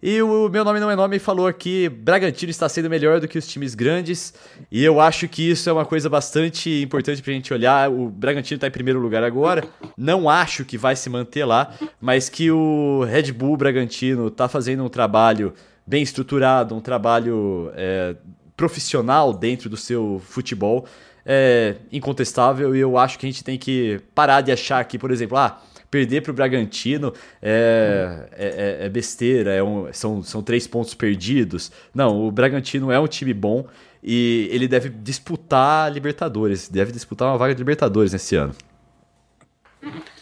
[SPEAKER 2] E o meu nome não é nome falou que Bragantino está sendo melhor do que os times grandes. E eu acho que isso é uma coisa bastante importante para a gente olhar. O Bragantino está em primeiro lugar agora. Não acho que vai se manter lá, mas que o Red Bull Bragantino está fazendo um trabalho bem estruturado, um trabalho é, profissional dentro do seu futebol. É incontestável e eu acho que a gente tem que parar de achar que, por exemplo, ah, perder para o Bragantino é, é, é, é besteira, é um, são, são três pontos perdidos. Não, o Bragantino é um time bom e ele deve disputar Libertadores, deve disputar uma vaga de Libertadores nesse ano.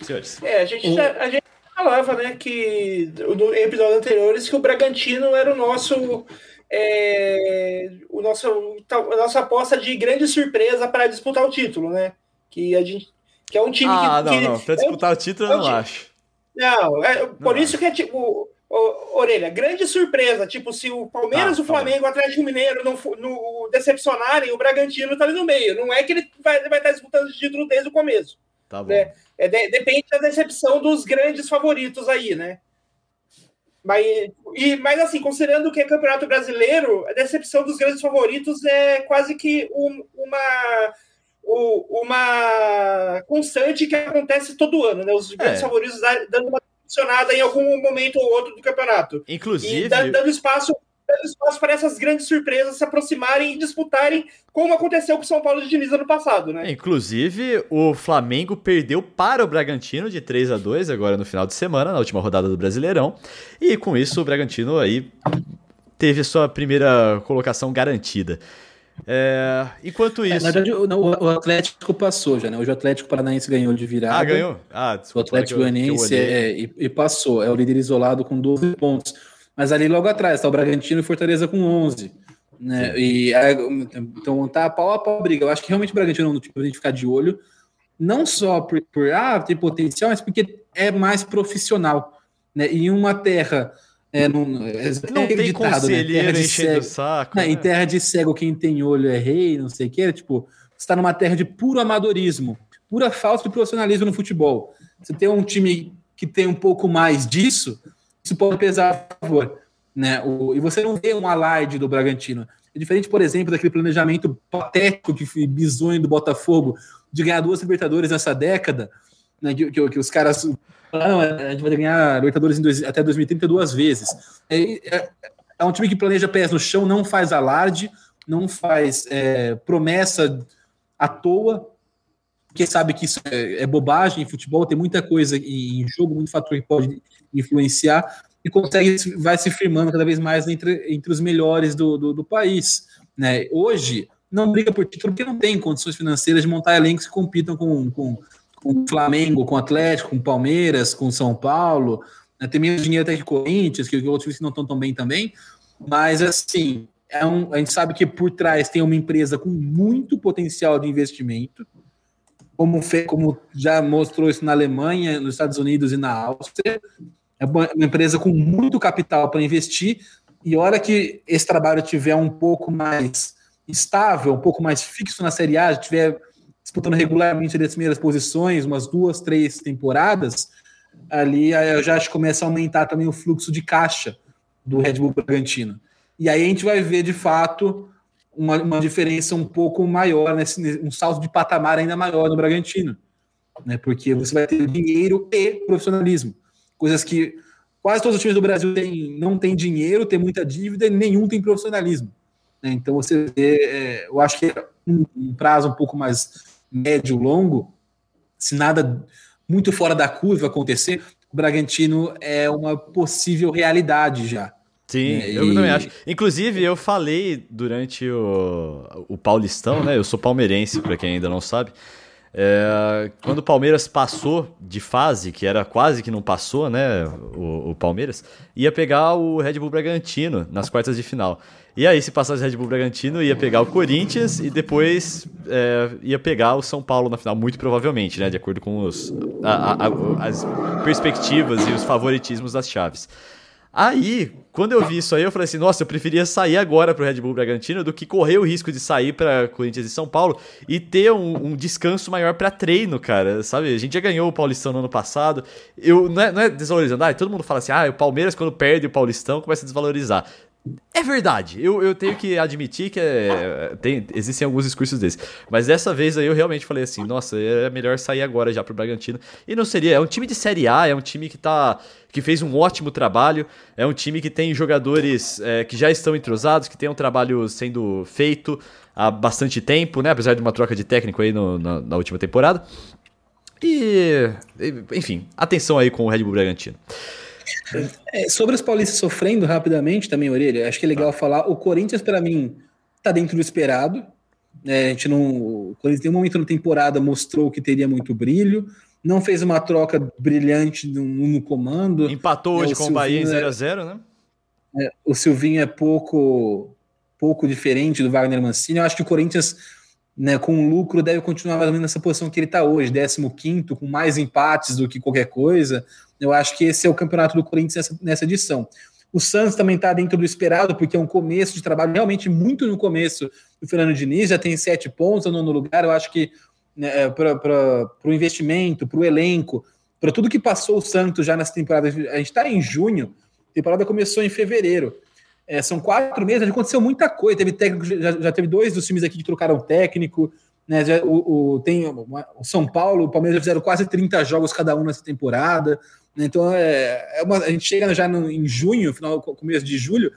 [SPEAKER 4] Senhores. É, a gente, a gente falava, né, que no episódio anteriores que o Bragantino era o nosso é, o nosso, a nossa aposta de grande surpresa para disputar o título, né? Que a gente que é um time
[SPEAKER 2] ah,
[SPEAKER 4] que.
[SPEAKER 2] não, que, não. Pra disputar é um, o título, eu não acho.
[SPEAKER 4] Não, é, por não isso acho. que é tipo. Orelha, grande surpresa. Tipo, se o Palmeiras, ah, o Flamengo, o Atlético Mineiro não, não decepcionarem, o Bragantino tá ali no meio. Não é que ele vai, vai estar disputando o título desde o começo.
[SPEAKER 2] Tá bom.
[SPEAKER 4] Né? É, de, depende da decepção dos grandes favoritos aí, né? Mas, e, mas assim, considerando que é campeonato brasileiro, a decepção dos grandes favoritos é quase que um, uma o, uma constante que acontece todo ano, né? Os grandes é. favoritos dando uma funcionada em algum momento ou outro do campeonato.
[SPEAKER 2] Inclusive.
[SPEAKER 4] E dando espaço dando espaço para essas grandes surpresas se aproximarem e disputarem, como aconteceu com o São Paulo de Diniz ano passado, né?
[SPEAKER 2] Inclusive, o Flamengo perdeu para o Bragantino de 3 a 2 agora no final de semana, na última rodada do Brasileirão. E com isso, o Bragantino aí teve a sua primeira colocação garantida. É, enquanto isso. É, na
[SPEAKER 3] verdade, o, o, Atlético passou já, né? Hoje o Atlético Paranaense ganhou de virada.
[SPEAKER 2] Ah, ganhou? Ah,
[SPEAKER 3] desculpa, o Atlético Paranaense é, e, e, passou. É o líder isolado com 12 pontos. Mas ali logo atrás está o Bragantino e Fortaleza com 11. Né? E, então tá pau a pau briga. Eu acho que realmente o Bragantino é um tipo a gente ficar de olho. Não só por, por ah, tem potencial, mas porque é mais profissional. Né? Em uma terra é, não, é,
[SPEAKER 2] não tem ditado, conselheiro né? enchendo o saco.
[SPEAKER 3] Não, né? Em terra de cego, quem tem olho é rei, não sei o quê. Tipo, você está numa terra de puro amadorismo, pura falta de profissionalismo no futebol. Você tem um time que tem um pouco mais disso, isso pode pesar a favor. Né? O, e você não vê um alarde do Bragantino. É diferente, por exemplo, daquele planejamento patético que foi bizonho do Botafogo de ganhar duas Libertadores nessa década, né? que, que, que os caras não, a gente vai ganhar Libertadores dois, até 2030 duas vezes. É, é, é, um time que planeja pés no chão, não faz alarde, não faz é, promessa à toa, porque sabe que isso é, é, bobagem em futebol, tem muita coisa em jogo, muito fator que pode influenciar, e consegue, vai se firmando cada vez mais entre, entre os melhores do, do, do país. Né? Hoje, não briga por título porque não tem condições financeiras de montar elencos que compitam com, com com o Flamengo, com o Atlético, com o Palmeiras, com o São Paulo. Né? Tem menos dinheiro até que Corinthians, que outros times que não estão tão bem também. Mas, assim, é um, a gente sabe que por trás tem uma empresa com muito potencial de investimento, como, fe, como já mostrou isso na Alemanha, nos Estados Unidos e na Áustria. É uma empresa com muito capital para investir, e hora que esse trabalho tiver um pouco mais estável, um pouco mais fixo na Série A, estiver disputando regularmente as primeiras posições, umas duas, três temporadas, ali eu já acho que começa a aumentar também o fluxo de caixa do Red Bull Bragantino. E aí a gente vai ver, de fato, uma, uma diferença um pouco maior, nesse, um salto de patamar ainda maior no Bragantino. Né? Porque você vai ter dinheiro e profissionalismo. Coisas que quase todos os times do Brasil têm, não têm dinheiro, tem muita dívida e nenhum tem profissionalismo. Né? Então você vê, é, eu acho que é um, um prazo um pouco mais médio, longo, se nada muito fora da curva acontecer, o Bragantino é uma possível realidade já.
[SPEAKER 2] Sim, é, eu também acho. Inclusive, eu falei durante o, o Paulistão, né? Eu sou palmeirense, para quem ainda não sabe. É, quando o Palmeiras passou de fase, que era quase que não passou, né? O, o, Palmeiras, ia pegar o Red Bull Bragantino nas quartas de final. E aí, se passasse Red Bull Bragantino, ia pegar o Corinthians e depois é, ia pegar o São Paulo na final, muito provavelmente, né? De acordo com os, a, a, as perspectivas e os favoritismos das chaves. Aí, quando eu vi isso aí, eu falei assim: nossa, eu preferia sair agora pro Red Bull Bragantino do que correr o risco de sair para Corinthians e São Paulo e ter um, um descanso maior para treino, cara. Sabe? A gente já ganhou o Paulistão no ano passado. Eu, não, é, não é desvalorizando, ah, todo mundo fala assim: ah, o Palmeiras, quando perde o Paulistão, começa a desvalorizar. É verdade, eu, eu tenho que admitir que é, tem, existem alguns discursos desses. Mas dessa vez aí eu realmente falei assim: nossa, é melhor sair agora já pro Bragantino. E não seria, é um time de Série A, é um time que tá. que fez um ótimo trabalho, é um time que tem jogadores é, que já estão entrosados, que tem um trabalho sendo feito há bastante tempo, né? Apesar de uma troca de técnico aí no, na, na última temporada. E. Enfim, atenção aí com o Red Bull Bragantino.
[SPEAKER 3] É, sobre os paulistas sofrendo rapidamente também, Orelha, acho que é legal falar. O Corinthians, para mim, tá dentro do esperado. É, a gente não. O Corinthians, em um momento na temporada, mostrou que teria muito brilho. Não fez uma troca brilhante no, no comando.
[SPEAKER 2] Empatou é, hoje com o Bahia em 0x0, né?
[SPEAKER 3] É, o Silvinho é pouco, pouco diferente do Wagner Mancini. Eu acho que o Corinthians, né, com lucro, deve continuar mais ou menos nessa posição que ele está hoje, 15, com mais empates do que qualquer coisa. Eu acho que esse é o campeonato do Corinthians nessa, nessa edição. O Santos também está dentro do esperado, porque é um começo de trabalho, realmente muito no começo do Fernando Diniz, já tem sete pontos no nono lugar. Eu acho que né, é, para o investimento, para o elenco, para tudo que passou o Santos já nessa temporada, a gente está em junho, a temporada começou em fevereiro. É, são quatro meses, aconteceu muita coisa. Teve técnico, já, já teve dois dos times aqui que trocaram técnico. Né, já, o, o, tem o São Paulo, o Palmeiras já fizeram quase 30 jogos cada um nessa temporada. Então, é, é uma, a gente chega já no, em junho, final, começo de julho,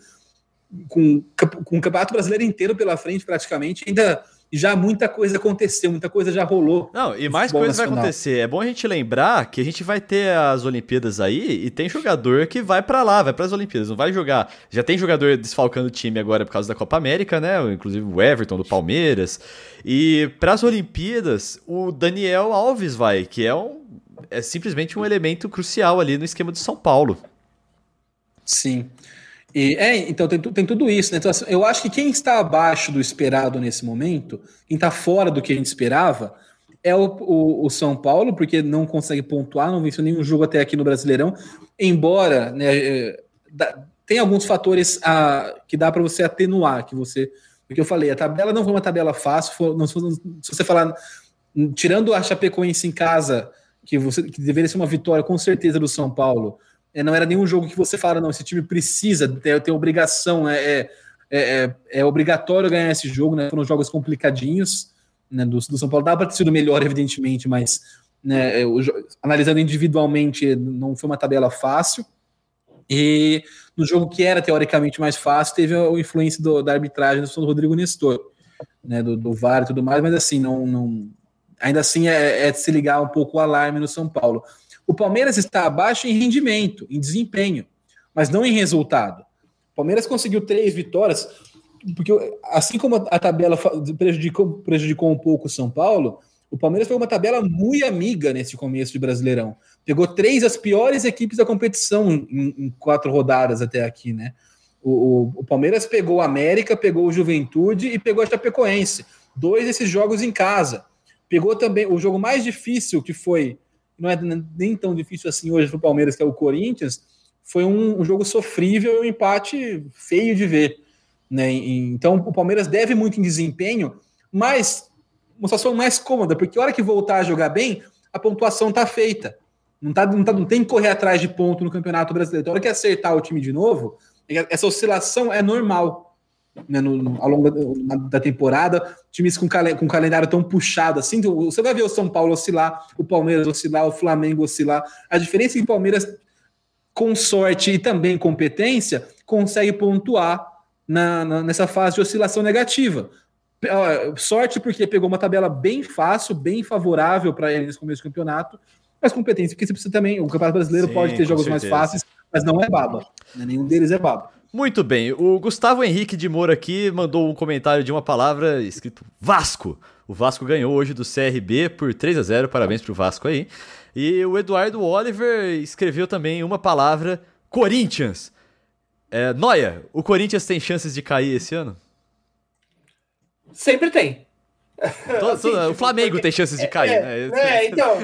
[SPEAKER 3] com, com o Campeonato Brasileiro inteiro pela frente, praticamente, ainda já muita coisa aconteceu, muita coisa já rolou.
[SPEAKER 2] Não, e mais coisa nacional. vai acontecer. É bom a gente lembrar que a gente vai ter as Olimpíadas aí e tem jogador que vai para lá, vai para as Olimpíadas, não vai jogar. Já tem jogador desfalcando o time agora por causa da Copa América, né? Inclusive o Everton do Palmeiras. E para as Olimpíadas, o Daniel Alves vai, que é um é simplesmente um elemento crucial ali no esquema de São Paulo.
[SPEAKER 3] Sim. E, é, então tem, tem tudo isso, né? Então, assim, eu acho que quem está abaixo do esperado nesse momento, quem está fora do que a gente esperava, é o, o, o, São Paulo, porque não consegue pontuar, não venceu nenhum jogo até aqui no Brasileirão, embora né, é, tem alguns fatores a, que dá para você atenuar, que você. Porque eu falei, a tabela não foi uma tabela fácil, foi, não, se você falar, tirando a Chapecoense em casa que, você, que deveria ser uma vitória com certeza do São Paulo. É, não era nenhum jogo que você fala, não, esse time precisa ter, ter obrigação, né, é, é, é, é, obrigatório ganhar esse jogo, né? Foram jogos complicadinhos né, do, do São Paulo. Dava para ter sido melhor, evidentemente, mas né, é, analisando individualmente, não foi uma tabela fácil. E no jogo que era teoricamente mais fácil, teve a, a influência do, da arbitragem do Rodrigo Nestor, né, do, do VAR e tudo mais, mas assim, não, não, ainda assim é, é se ligar um pouco o alarme no São Paulo. O Palmeiras está abaixo em rendimento, em desempenho, mas não em resultado. O Palmeiras conseguiu três vitórias, porque assim como a tabela prejudicou, prejudicou um pouco o São Paulo, o Palmeiras foi uma tabela muito amiga nesse começo de Brasileirão. Pegou três das piores equipes da competição em, em quatro rodadas até aqui, né? O, o, o, Palmeiras pegou o América, pegou o Juventude e pegou a Chapecoense. Dois desses jogos em casa. Pegou também o jogo mais difícil, que foi, não é nem tão difícil assim hoje para o Palmeiras, que é o Corinthians, foi um, um jogo sofrível e um empate feio de ver. Né? Então o Palmeiras deve muito em desempenho, mas uma situação mais cômoda, porque a hora que voltar a jogar bem, a pontuação está feita. Não, tá, não, tá, não tem que correr atrás de ponto no Campeonato Brasileiro. Então, a hora que acertar o time de novo, essa oscilação é normal né, no, no, ao longo da, da, temporada. Times com, cal, com calendário tão puxado assim, então, você vai ver o São Paulo oscilar, o Palmeiras oscilar, o Flamengo oscilar. A diferença é que o Palmeiras, com sorte e também competência, consegue pontuar na, na, nessa fase de oscilação negativa. Sorte porque pegou uma tabela bem fácil, bem favorável para ele nesse começo do campeonato, mas competência, porque você precisa também. O Campeonato Brasileiro Sim, pode ter jogos certeza. mais fáceis, mas não é baba. Nenhum deles é baba.
[SPEAKER 2] Muito bem, o Gustavo Henrique de Moura aqui mandou um comentário de uma palavra escrito Vasco. O Vasco ganhou hoje do CRB por 3 a 0 parabéns pro Vasco aí. E o Eduardo Oliver escreveu também uma palavra Corinthians. É, Noia, o Corinthians tem chances de cair esse ano?
[SPEAKER 4] Sempre tem.
[SPEAKER 2] assim, o tipo, Flamengo porque, tem chances de cair,
[SPEAKER 4] é, né? É, então.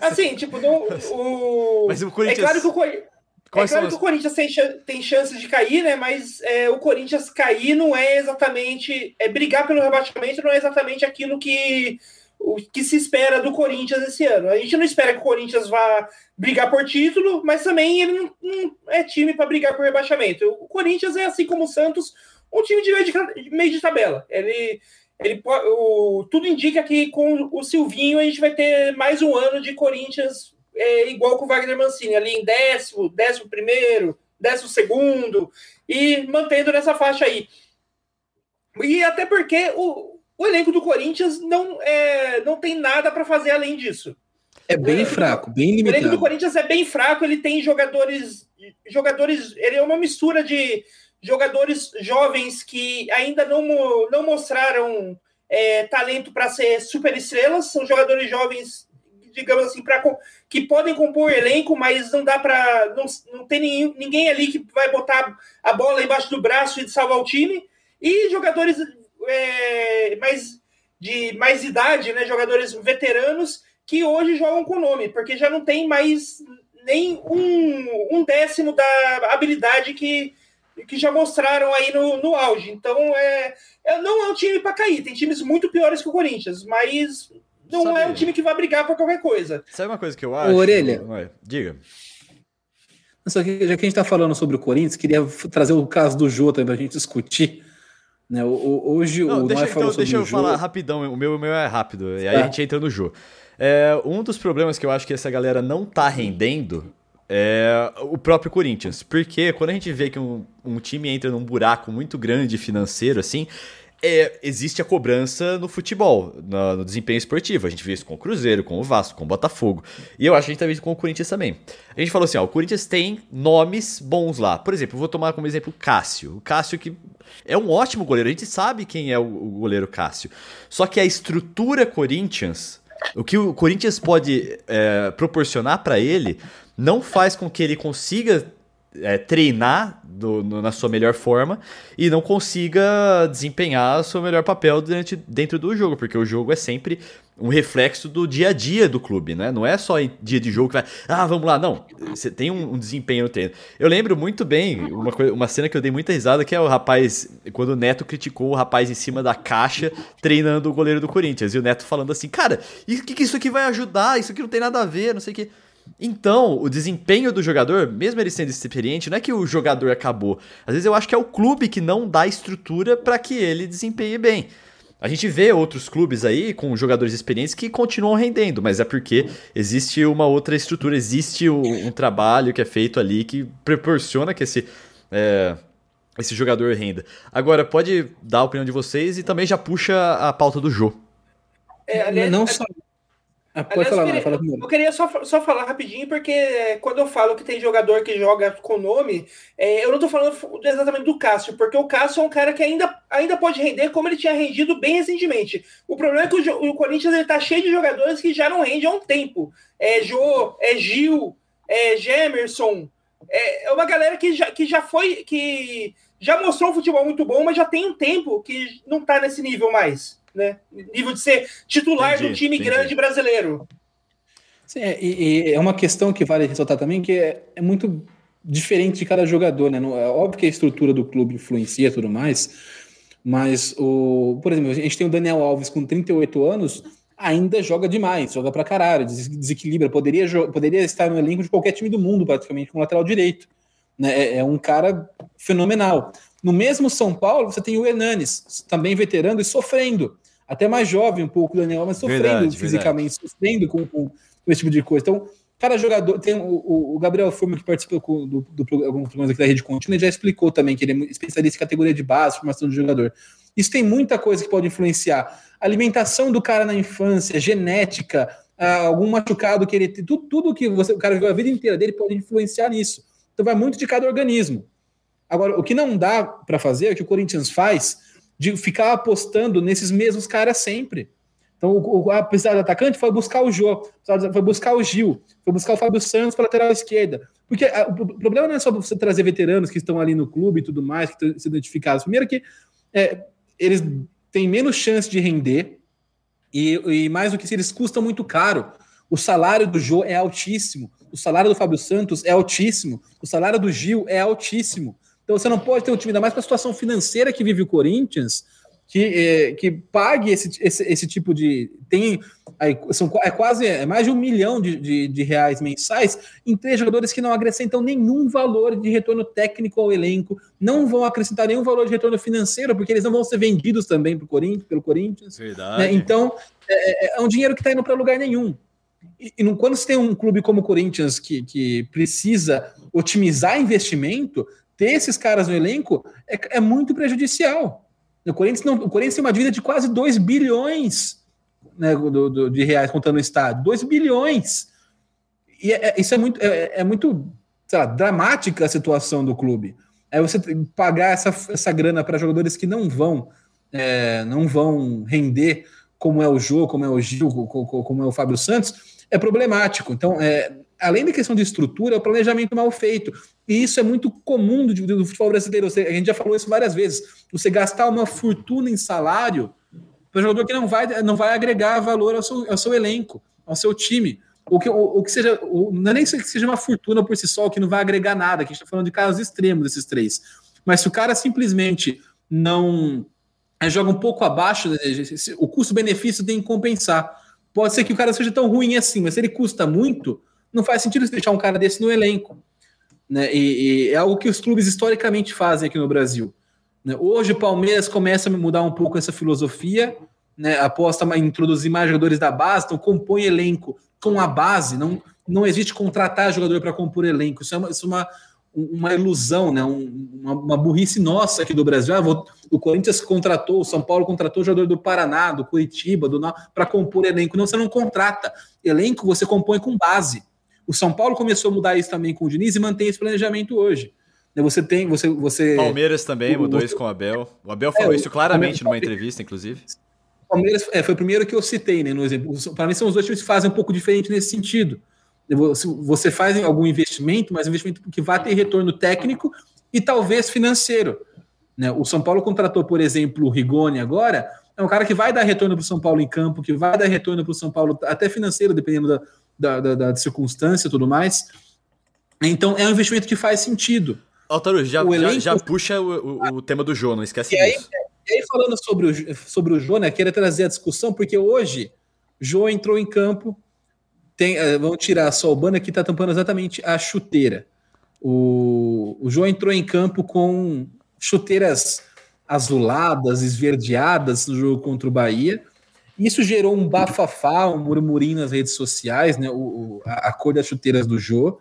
[SPEAKER 4] Assim, tipo, no, o. Mas o Corinthians. É claro que o, é claro que o Corinthians tem, tem chances de cair, né? Mas é, o Corinthians cair não é exatamente. É, brigar pelo rebaixamento não é exatamente aquilo que, o, que se espera do Corinthians esse ano. A gente não espera que o Corinthians vá brigar por título, mas também ele não, não é time para brigar por rebaixamento. O Corinthians é assim como o Santos, um time de meio de, meio de tabela. Ele ele, o, tudo indica que com o Silvinho a gente vai ter mais um ano de Corinthians é, igual com o Wagner Mancini, ali em décimo, décimo primeiro, décimo segundo, e mantendo nessa faixa aí. E até porque o, o elenco do Corinthians não, é, não tem nada para fazer além disso.
[SPEAKER 3] É bem o, fraco, bem limitado.
[SPEAKER 4] O elenco do Corinthians é bem fraco, ele tem jogadores. jogadores ele é uma mistura de jogadores jovens que ainda não, não mostraram é, talento para ser super estrelas, são jogadores jovens, digamos assim, pra, que podem compor elenco, mas não dá para. Não, não tem ninguém, ninguém ali que vai botar a bola embaixo do braço e salvar o time, e jogadores é, mais, de mais idade, né, jogadores veteranos, que hoje jogam com nome, porque já não tem mais nem um, um décimo da habilidade que que já mostraram aí no, no auge. Então, é, é não é um time para cair. Tem times muito piores que o Corinthians, mas não Sabe, é um time que vai brigar por qualquer coisa.
[SPEAKER 2] Sabe uma coisa que eu acho?
[SPEAKER 3] Ô, Orelha.
[SPEAKER 2] Ué, diga.
[SPEAKER 3] Só que, já que a gente está falando sobre o Corinthians, queria trazer o caso do Jô também para a gente discutir. Né? Hoje
[SPEAKER 2] não,
[SPEAKER 3] o
[SPEAKER 2] deixa, então, deixa eu Jô. falar rapidão, o meu, o meu é rápido, e aí tá. a gente entra no Jô. É, um dos problemas que eu acho que essa galera não tá rendendo é o próprio Corinthians. Porque quando a gente vê que um, um time entra num buraco muito grande financeiro, assim, é, existe a cobrança no futebol, no, no, desempenho esportivo. A gente vê isso com o Cruzeiro, com o Vasco, com o Botafogo. E eu acho que a gente tá vendo com o Corinthians também. A gente falou assim: ó, o Corinthians tem nomes bons lá. Por exemplo, eu vou tomar como exemplo o Cássio. O Cássio que é um ótimo goleiro. A gente sabe quem é o, o goleiro Cássio. Só que a estrutura Corinthians, o que o Corinthians pode é, proporcionar para ele não faz com que ele consiga é, treinar do, no, na sua melhor forma e não consiga desempenhar o seu melhor papel dentro, dentro do jogo, porque o jogo é sempre um reflexo do dia a dia do clube, né? Não é só dia de jogo que vai, ah, vamos lá, não. Você tem um, um desempenho no treino. Eu lembro muito bem uma, uma cena que eu dei muita risada, que é o rapaz, quando o Neto criticou o rapaz em cima da caixa treinando o goleiro do Corinthians, e o Neto falando assim, cara, o que, que isso aqui vai ajudar? Isso aqui não tem nada a ver, não sei o que. Então, o desempenho do jogador, mesmo ele sendo experiente, não é que o jogador acabou. Às vezes eu acho que é o clube que não dá estrutura para que ele desempenhe bem. A gente vê outros clubes aí com jogadores experientes que continuam rendendo, mas é porque existe uma outra estrutura, existe um, um trabalho que é feito ali que proporciona que esse, é, esse jogador renda. Agora, pode dar a opinião de vocês e também já puxa a pauta do jogo.
[SPEAKER 3] É, aliás, não só
[SPEAKER 4] ah, pode Aliás, falar, eu queria, fala eu queria só, só falar rapidinho, porque é, quando eu falo que tem jogador que joga com nome, é, eu não tô falando exatamente do Cássio, porque o Cássio é um cara que ainda, ainda pode render como ele tinha rendido bem recentemente. O problema é que o, o Corinthians ele tá cheio de jogadores que já não rendem há um tempo. É Jô, é Gil, é Gemerson, é, é uma galera que já, que já foi, que já mostrou um futebol muito bom, mas já tem um tempo que não tá nesse nível mais, né? Nível de ser titular entendi, de um time entendi. grande brasileiro.
[SPEAKER 3] Sim, é, e, e, é uma questão que vale ressaltar também, que é, é muito diferente de cada jogador, né? É óbvio que a estrutura do clube influencia tudo mais, mas o, por exemplo, a gente tem o Daniel Alves com 38 anos, ainda joga demais, joga pra caralho, desequilibra, poderia, poderia estar no elenco de qualquer time do mundo, praticamente, com lateral direito. Né? É, é um cara fenomenal. No mesmo São Paulo, você tem o Hernanes, também veterano e sofrendo. Até mais jovem um pouco, Daniel, mas sofrendo verdade, fisicamente, verdade. sofrendo com, com, esse tipo de coisa. Então, Cada jogador. Tem o, o Gabriel Fuma, que participou do, do, do alguns programas aqui da Rede Contínua, já explicou também que ele é especialista em categoria de base, formação do jogador. Isso tem muita coisa que pode influenciar. Alimentação do cara na infância, genética, algum machucado que ele tem. Tudo, tudo que você, o cara viveu a vida inteira dele pode influenciar nisso. Então vai muito de cada organismo. Agora, o que não dá para fazer, é o que o Corinthians faz, de ficar apostando nesses mesmos caras sempre. Então, o, a precisar do atacante foi buscar o Jô, foi buscar o Gil, foi buscar o Fábio Santos para lateral esquerda. Porque a, o problema não é só você trazer veteranos que estão ali no clube e tudo mais, que estão se identificados. Primeiro que é, eles têm menos chance de render, e, e, mais do que isso, eles custam muito caro. O salário do Jô é altíssimo, o salário do Fábio Santos é altíssimo, o salário do Gil é altíssimo. Então você não pode ter um time, ainda mais com a situação financeira que vive o Corinthians, que, é, que pague esse, esse, esse tipo de. Tem. Aí, são, é quase é mais de um milhão de, de, de, reais mensais em três jogadores que não acrescentam nenhum valor de retorno técnico ao elenco, não vão acrescentar nenhum valor de retorno financeiro, porque eles não vão ser vendidos também pro Corinthians, pelo Corinthians. Verdade. Né? Então, é, é, é, um dinheiro que está indo para lugar nenhum. E, e quando você tem um clube como o Corinthians que, que precisa otimizar investimento, ter esses caras no elenco é, é muito prejudicial. O Corinthians, não, o Corinthians tem uma dívida de quase 2 bilhões né, do, do, de reais contando o estádio. 2 bilhões. E é, é, isso é muito, é, é muito lá, dramática a situação do clube. É você pagar essa, essa grana para jogadores que não vão é, não vão render como é o Jô, como é o Gil, como é o Fábio Santos, é problemático. Então, é, além da questão de estrutura, é o planejamento mal feito. E isso é muito comum do, do futebol brasileiro. Você, a gente já falou isso várias vezes. Você gastar uma fortuna em salário para um jogador que não vai, não vai agregar valor ao seu, ao seu elenco, ao seu time. O que, o, que seja, o, não é nem que seja uma fortuna por si só, que não vai agregar nada, que a gente está falando de casos extremos desses três. Mas se o cara simplesmente não é, joga um pouco abaixo, né, o custo-benefício tem que compensar. Pode ser que o cara seja tão ruim assim, mas se ele custa muito, não faz sentido deixar um cara desse no elenco. Né? E, e, é algo que os clubes historicamente fazem aqui no Brasil. Né? Hoje o Palmeiras começa a mudar um pouco essa filosofia, né? aposta em introduzir mais jogadores da base, então compõe elenco com a base, não, não existe contratar jogador para compor elenco, isso é uma, isso é uma, uma ilusão, né? Um, uma, uma, burrice nossa aqui do Brasil. Ah, vou, o Corinthians contratou, o São Paulo contratou jogador do Paraná, do Curitiba, do para compor elenco. Não, você não contrata. Elenco você compõe com base. O São Paulo começou a mudar isso também com o Diniz e mantém esse planejamento hoje. Né, você tem, você, você.
[SPEAKER 2] Palmeiras também o, mudou isso com o Abel. O Abel falou é, isso claramente numa entrevista, inclusive.
[SPEAKER 3] Palmeiras é, foi o primeiro que eu citei, né? No exemplo. Para mim, são os dois times que fazem um pouco diferente nesse sentido. Você faz algum investimento, mas investimento que vai ter retorno técnico e talvez financeiro. Né? O São Paulo contratou, por exemplo, o Rigoni agora, é um cara que vai dar retorno para o São Paulo em campo, que vai dar retorno para o São Paulo, até financeiro, dependendo da, da, da, da circunstância e tudo mais. Então é um investimento que faz sentido.
[SPEAKER 2] Altaru, já, elenco... já, já, puxa o, o, o, tema do Jô, não esquece
[SPEAKER 3] e disso. Aí, e aí, falando sobre o, sobre o Jô, né, queria trazer a discussão, porque hoje Jô entrou em campo, tem, uh, vamos tirar só o banner que está tampando exatamente a chuteira. O, o Jô entrou em campo com chuteiras azuladas, esverdeadas no jogo contra o Bahia, isso gerou um bafafá, um murmurinho nas redes sociais, né? O, a, a, cor das chuteiras do Jô.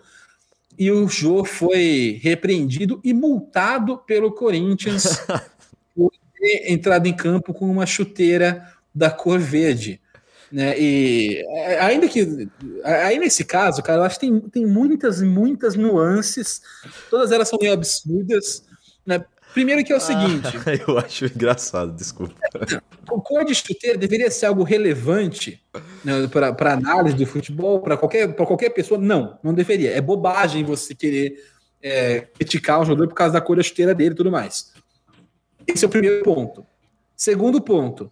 [SPEAKER 3] E o Jô foi repreendido e multado pelo Corinthians por ter entrado em campo com uma chuteira da cor verde. Né? E ainda que aí nesse caso, cara, eu acho que tem, tem muitas, muitas nuances, todas elas são meio absurdas. Né? Primeiro que é o ah, seguinte.
[SPEAKER 2] eu acho engraçado, desculpa.
[SPEAKER 3] O cor de chuteira deveria ser algo relevante né, para análise do futebol, para qualquer, qualquer pessoa. Não, não deveria. É bobagem você querer é, criticar o jogador por causa da cor da chuteira dele e tudo mais. Esse é o primeiro ponto. Segundo ponto,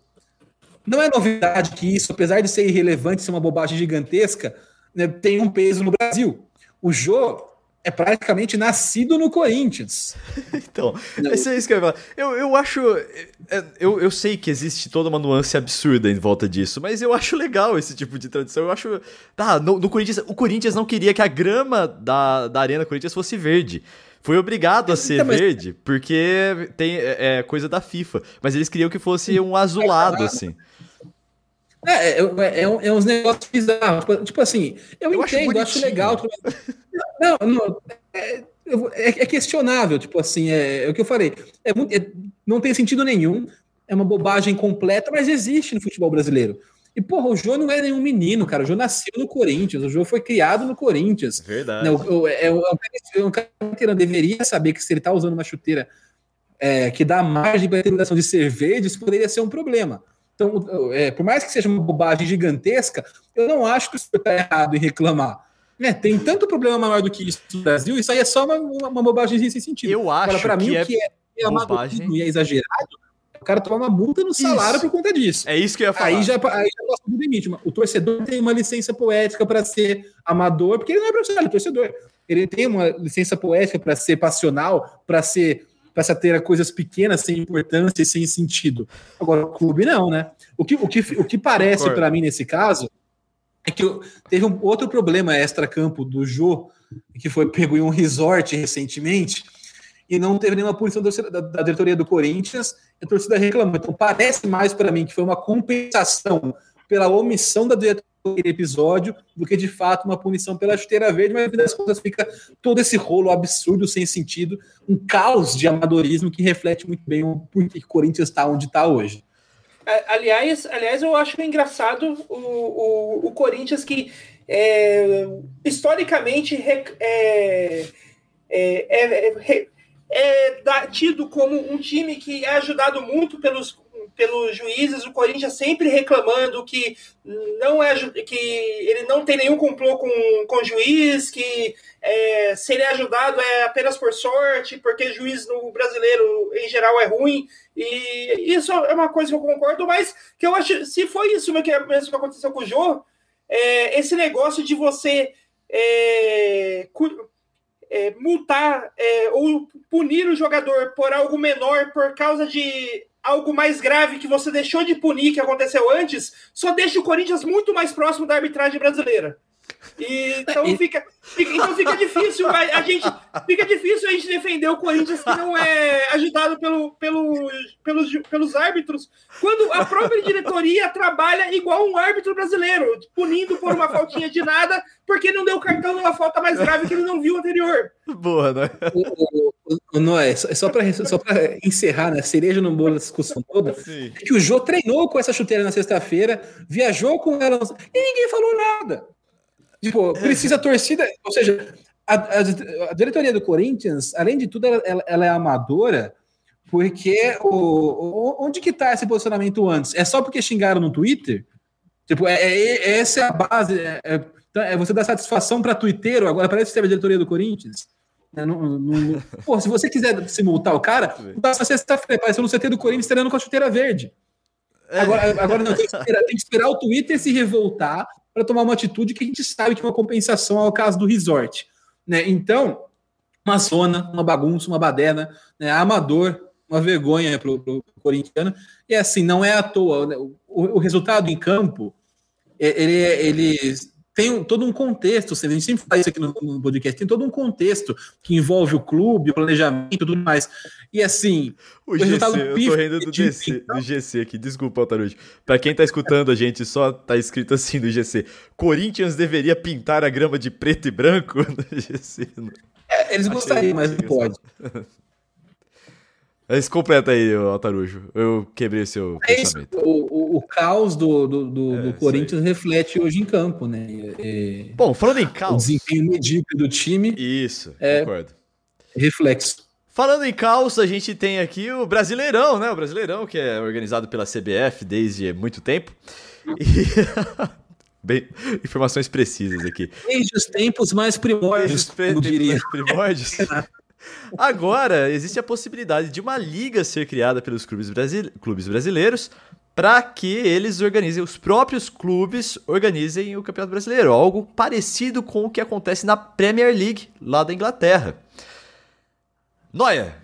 [SPEAKER 3] não é novidade que isso, apesar de ser irrelevante, ser uma bobagem gigantesca, né, tem um peso no Brasil. O Jô é praticamente nascido no Corinthians.
[SPEAKER 2] então, esse é isso que eu ia falar. Eu, eu acho. é, Eu, eu sei que existe toda uma nuance absurda em volta disso, mas eu acho legal esse tipo de tradição. Eu acho. Tá, no, no Corinthians. O Corinthians não queria que a grama da, da Arena Corinthians fosse verde. Foi obrigado a ser
[SPEAKER 3] Então, mas-
[SPEAKER 2] verde, porque tem é, é coisa da FIFA. Mas eles queriam que fosse um azulado, assim.
[SPEAKER 3] É, é, é, é é uns negócios bizarros. Tipo, assim, eu,
[SPEAKER 2] Eu acho
[SPEAKER 3] entendo, acho,
[SPEAKER 2] bonitinho.
[SPEAKER 3] legal. Não, não é, é- é questionável, tipo assim, é, é o que eu falei. É muito- é- não tem sentido nenhum, é uma bobagem completa, mas existe no futebol brasileiro. E, porra, o Jô não é nenhum menino, cara. O Jô nasceu no Corinthians, o Jô foi criado no Corinthians.
[SPEAKER 2] Verdade.
[SPEAKER 3] Não, o- é, um- é um cara que não deveria saber que se ele está usando uma chuteira é, que dá margem para a interpretação de ser verde, isso poderia ser um problema. Então, é, por mais que seja uma bobagem gigantesca, eu não acho que o senhor está errado em reclamar. Né, tem tanto problema maior do que isso no Brasil, isso aí é só uma, uma, uma bobagem sem sentido.
[SPEAKER 2] Eu acho
[SPEAKER 3] Agora, para mim,
[SPEAKER 2] que é
[SPEAKER 3] o que é, é
[SPEAKER 2] bobagem.
[SPEAKER 3] e é exagerado, o cara toma uma multa no salário
[SPEAKER 2] Isso.
[SPEAKER 3] por conta disso.
[SPEAKER 2] É isso que eu ia falar.
[SPEAKER 3] Aí já, aí já passa do limite. O torcedor tem uma licença poética para ser amador, porque ele não é profissional, ele é torcedor. Ele tem uma licença poética para ser passional, para ser para ter coisas pequenas sem importância e sem sentido. Agora, o clube não, né? O que, o que, o que parece para mim nesse caso é que eu- teve um outro problema extra-campo do Jô, que foi pego em um resort recentemente, e não teve nenhuma punição da, da- diretoria do Corinthians, e a torcida reclamou. Então parece mais para mim que foi uma compensação pela omissão da diretoria daquele episódio do que de fato uma punição pela chuteira verde, mas no fim das contas fica todo esse rolo absurdo, sem sentido, um caos de amadorismo que reflete muito bem o porquê que o Corinthians está onde está hoje.
[SPEAKER 4] Aliás, aliás, eu acho engraçado o, o, o Corinthians que é, historicamente é, é, é, é, tido como um time que é ajudado muito pelos, pelos juízes, o Corinthians sempre reclamando que não é que ele não tem nenhum complô com, com o juiz, que é, se ele é ajudado é apenas por sorte, porque juiz no brasileiro em geral é ruim. E isso é uma coisa que eu concordo, mas que eu acho, se foi isso mesmo que, que aconteceu com o Jô, é, esse negócio de você é, é, multar é, ou punir o jogador por algo menor por causa de algo mais grave que você deixou de punir que aconteceu antes, só deixa o Corinthians muito mais próximo da arbitragem brasileira. E, então, fica, fica- então fica difícil a, a gente fica difícil a gente defender o Corinthians que não é ajudado pelo, pelo, pelos, pelos árbitros, quando a própria diretoria trabalha igual um árbitro brasileiro, punindo por uma faltinha de nada, porque não deu cartão numa falta mais grave que ele não viu anterior.
[SPEAKER 2] Boa, né?
[SPEAKER 3] O, o, o, o Noé, só, para só pra encerrar, né, cereja no bolo da discussão toda,
[SPEAKER 2] Sim.
[SPEAKER 3] é que o Jô treinou com essa chuteira na sexta-feira, viajou com ela e ninguém falou nada. Tipo, precisa a torcida, ou seja, a, a- a diretoria do Corinthians, além de tudo, ela, ela- é amadora, porque o, o- onde que tá esse posicionamento antes? É só porque xingaram no Twitter? Tipo, é, é- essa é a base. É, é- então, é você dar satisfação para Twitter, agora parece que você é a diretoria do Corinthians. Não- não- não- Pô, se você quiser se multar o cara, na sexta-feira, apareceu no CT do Corinthians treinando com a chuteira verde. Agora, agora não, tem que, esperar, tem que esperar o Twitter se revoltar para tomar uma atitude que a gente sabe que é uma compensação ao caso do resort. Né? Então, uma zona, uma bagunça, uma baderna, né? amador, uma vergonha para o corintiano. E assim, não é à toa. né? O, o resultado em campo, é- ele, ele tem um- todo um contexto. A gente sempre fala isso aqui no, no podcast, tem todo um contexto que envolve o clube, o planejamento e tudo mais. E assim,
[SPEAKER 2] O
[SPEAKER 3] O
[SPEAKER 2] GC,
[SPEAKER 3] resultado
[SPEAKER 2] eu tô rindo do,
[SPEAKER 3] de-
[SPEAKER 2] DC, do GC aqui, desculpa, Altarujo. Pra quem tá escutando a gente, só tá escrito assim no GC. Corinthians deveria pintar a grama de preto e branco no GC.
[SPEAKER 3] é, eles
[SPEAKER 2] Achei
[SPEAKER 3] gostariam, mas não pode.
[SPEAKER 2] Mas completa aí, Altarujo. Eu quebrei o seu
[SPEAKER 3] É isso,
[SPEAKER 2] pensamento.
[SPEAKER 3] o, o, o caos do, do, do-
[SPEAKER 2] É,
[SPEAKER 3] do
[SPEAKER 2] isso
[SPEAKER 3] Corinthians reflete hoje em campo, né? É- é-
[SPEAKER 2] Bom, falando em
[SPEAKER 3] o
[SPEAKER 2] caos.
[SPEAKER 3] desempenho medíocre do time,
[SPEAKER 2] Isso,
[SPEAKER 3] É.
[SPEAKER 2] concordo.
[SPEAKER 3] reflexo.
[SPEAKER 2] Falando em caos, a gente tem aqui o Brasileirão, né? O Brasileirão, que é organizado pela CBF desde muito tempo. E Bem, informações precisas aqui.
[SPEAKER 3] Desde os tempos mais primórdios,
[SPEAKER 2] como diria. primórdios. Agora, existe a possibilidade de uma liga ser criada pelos clubes, brasil... clubes brasileiros para que eles organizem, os próprios clubes organizem o Campeonato Brasileiro. Algo parecido com o que acontece na Premier League, lá da Inglaterra. Noia,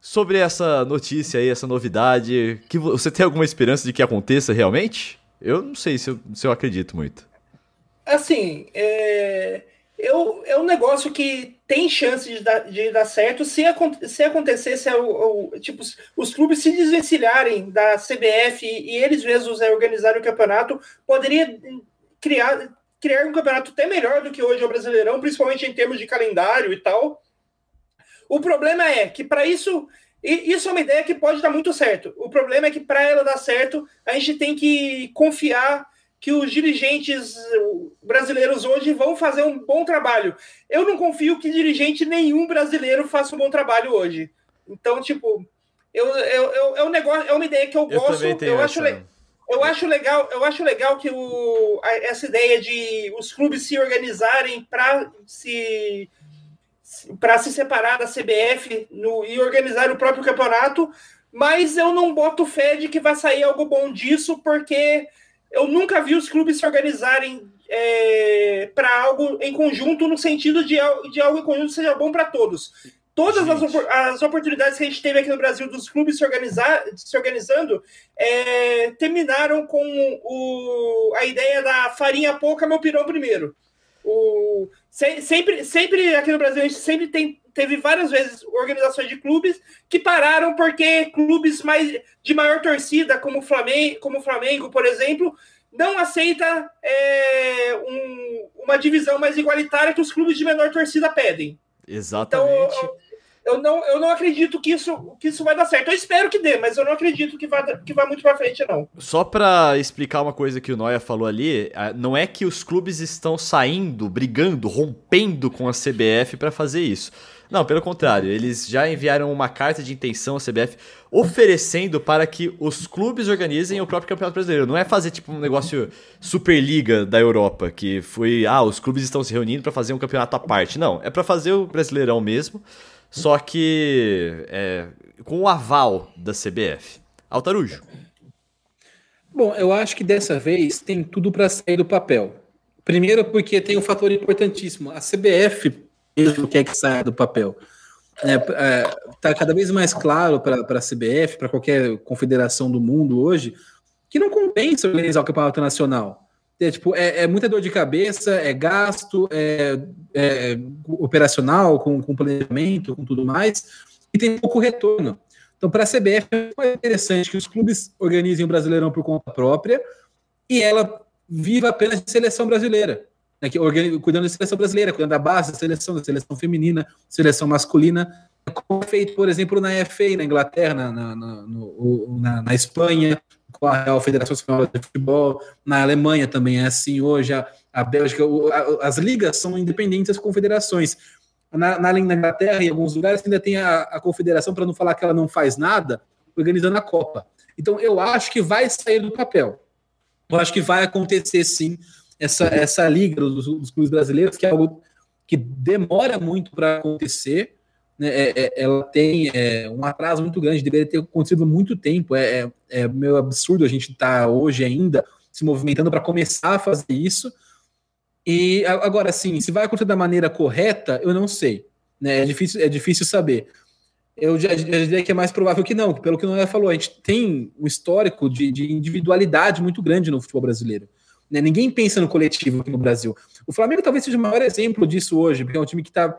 [SPEAKER 2] sobre essa notícia aí, essa novidade, que você tem alguma esperança de que aconteça realmente? Eu não sei se eu, se eu acredito muito.
[SPEAKER 4] Assim, é, eu, é um negócio que tem chance de dar, de dar certo se, se acontecesse, o, o, tipo, os clubes se desvencilharem da CBF e, eles mesmos é, organizarem o campeonato, poderia criar, criar um campeonato até melhor do que hoje é o Brasileirão, principalmente em termos de calendário e tal. O problema é que para isso e isso é uma ideia que pode dar muito certo. O problema é que para ela dar certo, a gente tem que confiar que os dirigentes brasileiros hoje vão fazer um bom trabalho. Eu não confio que dirigente nenhum brasileiro faça um bom trabalho hoje. Então, tipo, eu, eu, eu, é um negócio, é uma ideia que eu, eu gosto. Eu acho, eu acho legal, eu acho legal que o, essa ideia de os clubes se organizarem para se para se separar da CBF no, e organizar o próprio campeonato, mas eu não boto fé de que vai sair algo bom disso, porque eu nunca vi os clubes se organizarem é, para algo em conjunto, no sentido de, de algo em conjunto seja bom para todos. Todas as, as, oportunidades que a gente teve aqui no Brasil dos clubes se, organizar, se organizando é, terminaram com o, a ideia da farinha pouca, meu pirão primeiro. O, sempre, sempre aqui no Brasil, a gente sempre tem, teve várias vezes organizações de clubes que pararam porque clubes mais de maior torcida, como o Flamengo, como o Flamengo por exemplo, não aceita é, um, uma divisão mais igualitária que os clubes de menor torcida pedem.
[SPEAKER 2] Exatamente.
[SPEAKER 4] Então, eu não, eu não acredito que isso, que isso vai dar certo. Eu espero que dê, mas eu não acredito que vá, que vá muito para frente, não.
[SPEAKER 2] Só para explicar uma coisa que o Noia falou ali, não é que os clubes estão saindo, brigando, rompendo com a CBF para fazer isso. Não, pelo contrário, eles já enviaram uma carta de intenção à CBF oferecendo para que os clubes organizem o próprio Campeonato Brasileiro. Não é fazer tipo um negócio Superliga da Europa, que foi, ah, os clubes estão se reunindo para fazer um campeonato à parte. Não, é para fazer o Brasileirão mesmo. Só que é, com o aval da CBF. Altarujo.
[SPEAKER 3] Bom, eu acho que dessa vez tem tudo para sair do papel. Primeiro, porque tem um fator importantíssimo. A CBF mesmo quer que saia do papel. Está é, é, tá cada vez mais claro para a CBF, para qualquer confederação do mundo hoje, que não compensa organizar o campeonato nacional. É, tipo, é, é, muita dor de cabeça, é gasto, é, é operacional, com, com, planejamento, com tudo mais, e tem pouco retorno. Então, para a CBF, é interessante que os clubes organizem o Brasileirão por conta própria e ela viva apenas de seleção brasileira. Né, que, cuidando da seleção brasileira, cuidando da base da seleção, da seleção feminina, seleção masculina, como é feito, por exemplo, na FA, na Inglaterra, na, na, na, na Espanha, com a Real Federação Espanhola de Futebol, na Alemanha também é assim hoje, a, a Bélgica, o, a, as ligas são independentes das confederações. Na, na, na Inglaterra, em alguns lugares, ainda tem a, a confederação, para não falar que ela não faz nada, organizando a Copa. Então, eu acho que vai sair do papel. Eu acho que vai acontecer sim essa, essa liga dos, dos clubes brasileiros, que é algo que demora muito para acontecer, é, é, ela tem é, um atraso muito grande, deveria ter acontecido há muito tempo. É, é, é meio absurdo a gente estar tá hoje ainda se movimentando para começar a fazer isso. E agora, sim, se vai acontecer da maneira correta, eu não sei. Né? É, difícil, é difícil saber. Eu já diria que é mais provável que não, pelo que o Noé falou, a gente tem um histórico de, de individualidade muito grande no futebol brasileiro. Né? Ninguém pensa no coletivo aqui no Brasil. O Flamengo talvez seja o maior exemplo disso hoje, porque é um time que está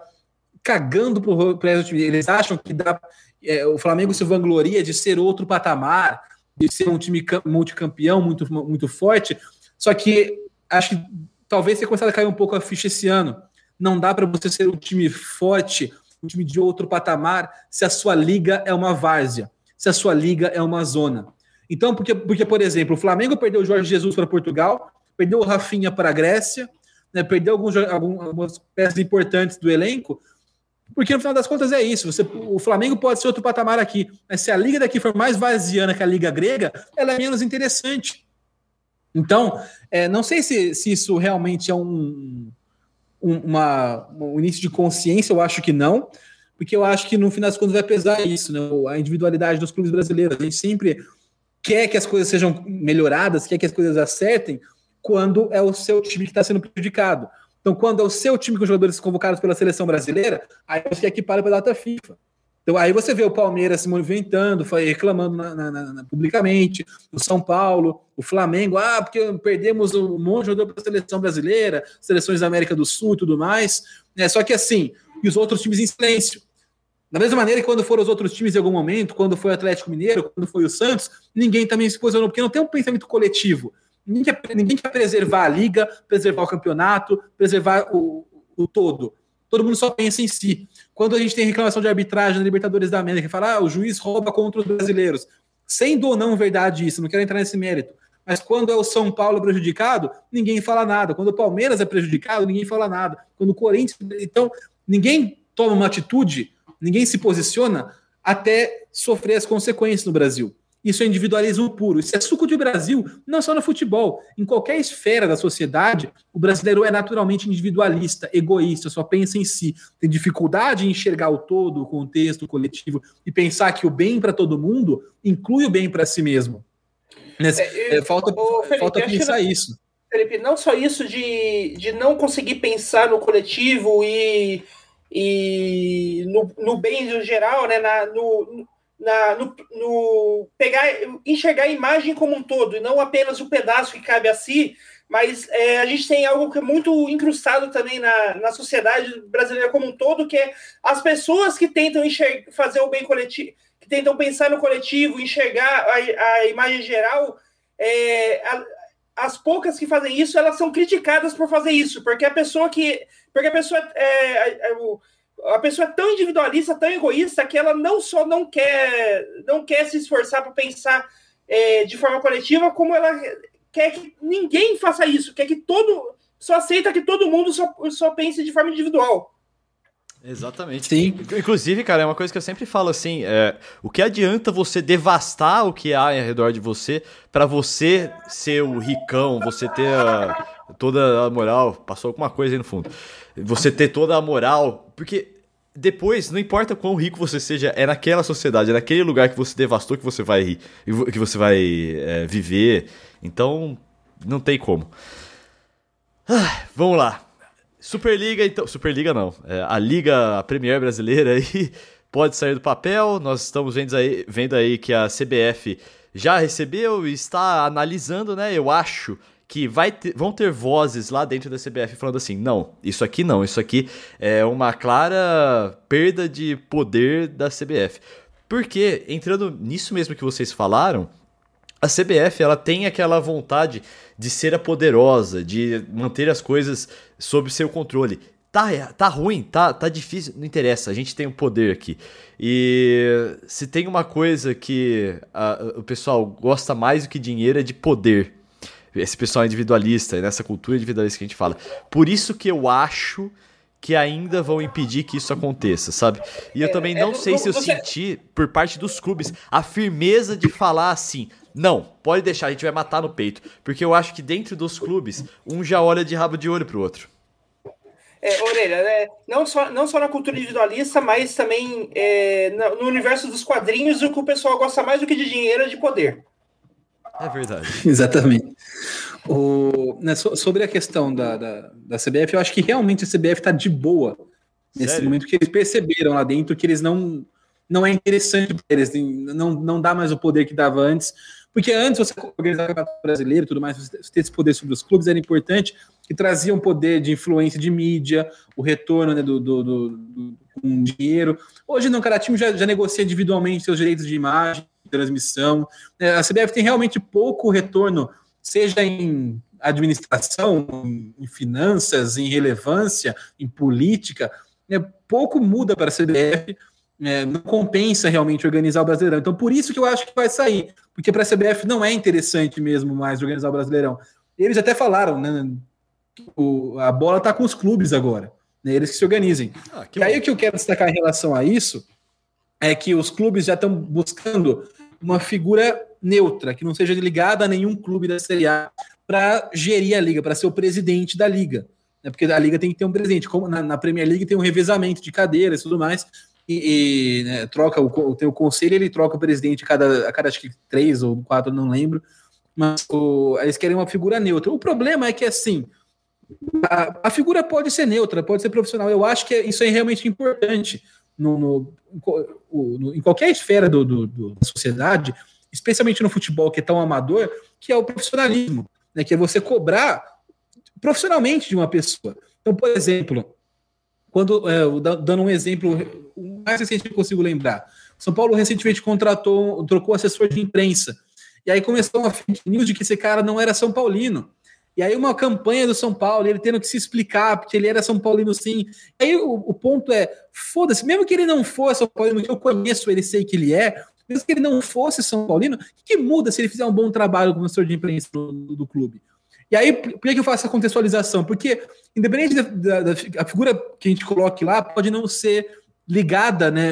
[SPEAKER 3] cagando pro resto time. Eles acham que dá. É, o Flamengo se vangloria de ser outro patamar, de ser um time multicampeão muito, muito forte. Só que acho que talvez tenha começado a cair um pouco a ficha esse ano. Não dá para você ser um time forte, um time de outro patamar, se a sua liga é uma várzea, se a sua liga é uma zona. Então, porque, porque por exemplo, o Flamengo perdeu o Jorge Jesus para Portugal, perdeu o Rafinha para a Grécia, né, perdeu alguns, algumas peças importantes do elenco, porque no final das contas é isso. Você, o Flamengo pode ser outro patamar aqui, mas se a liga daqui for mais vaziana que a liga grega, ela é menos interessante. Então, é, não sei se, se isso realmente é um, um, uma, um início de consciência, eu acho que não, porque eu acho que no final das contas vai pesar isso, né? a individualidade dos clubes brasileiros. A gente sempre quer que as coisas sejam melhoradas, quer que as coisas acertem, quando é o seu time que está sendo prejudicado. Então, quando é o seu time com jogadores convocados pela seleção brasileira, aí você equipara para a data FIFA. Então, aí você vê o Palmeiras se movimentando, reclamando na, na, na, publicamente, o São Paulo, o Flamengo, ah, porque perdemos um monte de jogador para a seleção brasileira, seleções da América do Sul e tudo mais. É, só que assim, e os outros times em silêncio. Da mesma maneira que quando foram os outros times em algum momento, quando foi o Atlético Mineiro, quando foi o Santos, ninguém também se posicionou, porque não tem um pensamento coletivo. Ninguém quer, ninguém quer preservar a liga, preservar o campeonato, preservar o, o todo. Todo mundo só pensa em si. Quando a gente tem reclamação de arbitragem na Libertadores da América, fala, ah, o juiz rouba contra os brasileiros. Sendo ou não verdade isso, não quero entrar nesse mérito. Mas quando é o São Paulo prejudicado, ninguém fala nada. Quando o Palmeiras é prejudicado, ninguém fala nada. Quando o Corinthians. Então, ninguém toma uma atitude, ninguém se posiciona até sofrer as consequências no Brasil. Isso é individualismo puro. Isso é suco de Brasil, não só no futebol. Em qualquer esfera da sociedade, o brasileiro é naturalmente individualista, egoísta, só pensa em si. Tem dificuldade em enxergar o todo, o contexto, o coletivo, e pensar que o bem para todo mundo inclui o bem para si mesmo. Nesse, é, é, falta, Felipe, falta pensar não, isso.
[SPEAKER 4] Felipe, não só isso de, de não conseguir pensar no coletivo e, e no, no bem no geral, né, na, no, na, no, no, pegar, enxergar a imagem como um todo, e não apenas o pedaço que cabe a si, mas é, a gente tem algo que é muito incrustado também na, na sociedade brasileira como um todo, que é as pessoas que tentam enxergar, fazer o bem coletivo, que tentam pensar no coletivo, enxergar a, a imagem geral, é, a, as poucas que fazem isso, elas são criticadas por fazer isso, porque a pessoa que. Porque a pessoa. É, é, a pessoa é tão individualista, tão egoísta, que ela não só não quer, não quer se esforçar para pensar é, de forma coletiva, como ela quer que ninguém faça isso, quer que todo. Só aceita que todo mundo só, só pense de forma individual.
[SPEAKER 2] Exatamente. Sim. Inclusive, cara, é uma coisa que eu sempre falo assim: é, o que adianta você devastar o que há ao redor de você para você ser o ricão, você ter a, toda a moral. Passou alguma coisa aí no fundo. Você ter toda a moral. Porque depois, não importa quão rico você seja, é naquela sociedade, é naquele lugar que você devastou que você vai, que você vai é, viver. Então, não tem como. Ah, vamos lá. Superliga, então. Superliga não. É, a Liga a Premier Brasileira aí pode sair do papel. Nós estamos vendo aí, vendo aí que a CBF já recebeu e está analisando, né? Eu acho que vai ter, vão ter vozes lá dentro da CBF falando assim: não, isso aqui não, isso aqui é uma clara perda de poder da CBF. Porque, entrando nisso mesmo que vocês falaram, a CBF ela tem aquela vontade de ser a poderosa, de manter as coisas sob seu controle. Tá, tá ruim, tá, tá difícil, não interessa, a gente tem o um poder aqui. E se tem uma coisa que a, o pessoal gosta mais do que dinheiro é de poder. Esse pessoal individualista, nessa cultura individualista que a gente fala. Por isso que eu acho que ainda vão impedir que isso aconteça, sabe? E eu é, também não é, sei se eu você... senti, por parte dos clubes, a firmeza de falar assim: não, pode deixar, a gente vai matar no peito. Porque eu acho que dentro dos clubes, um já olha de rabo de olho pro outro.
[SPEAKER 4] É, Orelha, né? não, só, não só na cultura individualista, mas também é, no universo dos quadrinhos, o que o pessoal gosta mais do que de dinheiro é de poder.
[SPEAKER 2] É verdade.
[SPEAKER 3] Exatamente. O, né, so, sobre a questão da, da, da, CBF, eu acho que realmente a CBF está de boa nesse Sério? momento que eles perceberam lá dentro que eles não não é interessante para eles, não, não dá mais o poder que dava antes, porque antes você organizar o campeonato brasileiro e tudo mais, você ter esse poder sobre os clubes era importante, que trazia um poder de influência de mídia, o retorno né, do, do, do, do com dinheiro. Hoje não, cada time já, já negocia individualmente seus direitos de imagem, de transmissão. É, a CBF tem realmente pouco retorno, seja em administração, em finanças, em relevância, em política. É, pouco muda para a CBF é, não compensa realmente organizar o Brasileirão. Então, por isso que eu acho que vai sair, porque para a CBF não é interessante mesmo mais organizar o Brasileirão. Eles até falaram, né? O, a bola está com os clubes agora, né, eles que se organizem. Ah, que e aí o que eu quero destacar em relação a isso é que os clubes já estão buscando uma figura neutra, que não seja ligada a nenhum clube da Série A, para gerir a liga, para ser o presidente da liga. Né? Porque a liga tem que ter um presidente. Como na, na Premier League tem um revezamento de cadeiras e tudo mais. E, e né, troca o, tem o conselho, ele troca o presidente a cada, a cada acho que três ou quatro, não lembro. Mas o, eles querem uma figura neutra. O problema é que assim. A, a, figura pode ser neutra, pode ser profissional. Eu acho que isso é realmente importante no, no, no em qualquer esfera do, do, do, da sociedade, especialmente no futebol, que é tão amador, que é o profissionalismo, né? que é você cobrar profissionalmente de uma pessoa. Então, por exemplo, quando é, dando um exemplo o mais recente que eu consigo lembrar, São Paulo recentemente contratou, trocou assessor de imprensa. E aí começou uma fake news de que esse cara não era São Paulino. E aí uma campanha do São Paulo, ele tendo que se explicar, porque ele era São Paulino sim. E aí o, o ponto é, foda-se, mesmo que ele não fosse São Paulino, que eu conheço ele, sei que ele é, mesmo que ele não fosse São Paulino, o que, muda se ele fizer um bom trabalho como assessor de imprensa do, do, clube? E aí, por que eu faço essa contextualização? Porque, independente da, da, da figura que a gente coloque lá, pode não ser ligada né,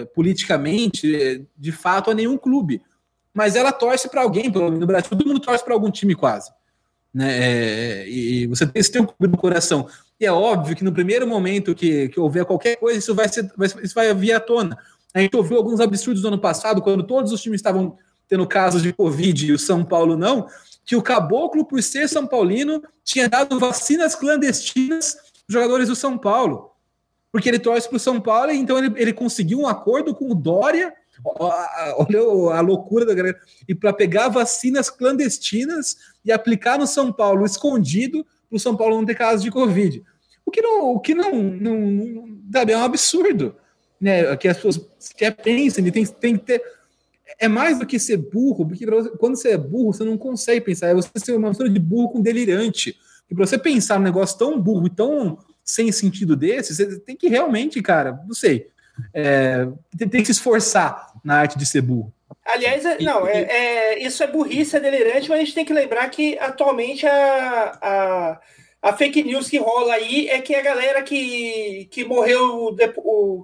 [SPEAKER 3] é, politicamente, é, de fato, a nenhum clube. Mas ela torce para alguém, no Brasil, todo mundo torce para algum time quase. Né? É, e você tem, você tem um clube no coração. E é óbvio que no primeiro momento que, que houver qualquer coisa, isso vai, ser, vai, isso vai vir à tona. A gente ouviu alguns absurdos no ano passado, quando todos os times estavam tendo casos de Covid e o São Paulo não que o Caboclo, por ser São Paulino, tinha dado vacinas clandestinas aos jogadores do São Paulo. Porque ele torce para o São Paulo, então ele, ele conseguiu um acordo com o Dória. Olha a loucura da galera. E para pegar vacinas clandestinas e aplicar no São Paulo, escondido, para o São Paulo não ter casos de Covid. O que não, o que não, não, não é um absurdo. Né? Que as pessoas que pensam, tem, tem que ter é mais do que ser burro, porque quando você é burro, você não consegue pensar. É você ser uma mistura de burro com delirante. E para você pensar num negócio tão burro e tão sem sentido desse, você tem que realmente, cara, não sei, é, tem, tem, que se esforçar na arte de ser burro.
[SPEAKER 4] Aliás, é, não, é, é, isso é burrice, é delirante, mas a gente tem que lembrar que atualmente a, a, a fake news que rola aí é que a galera que, que morreu,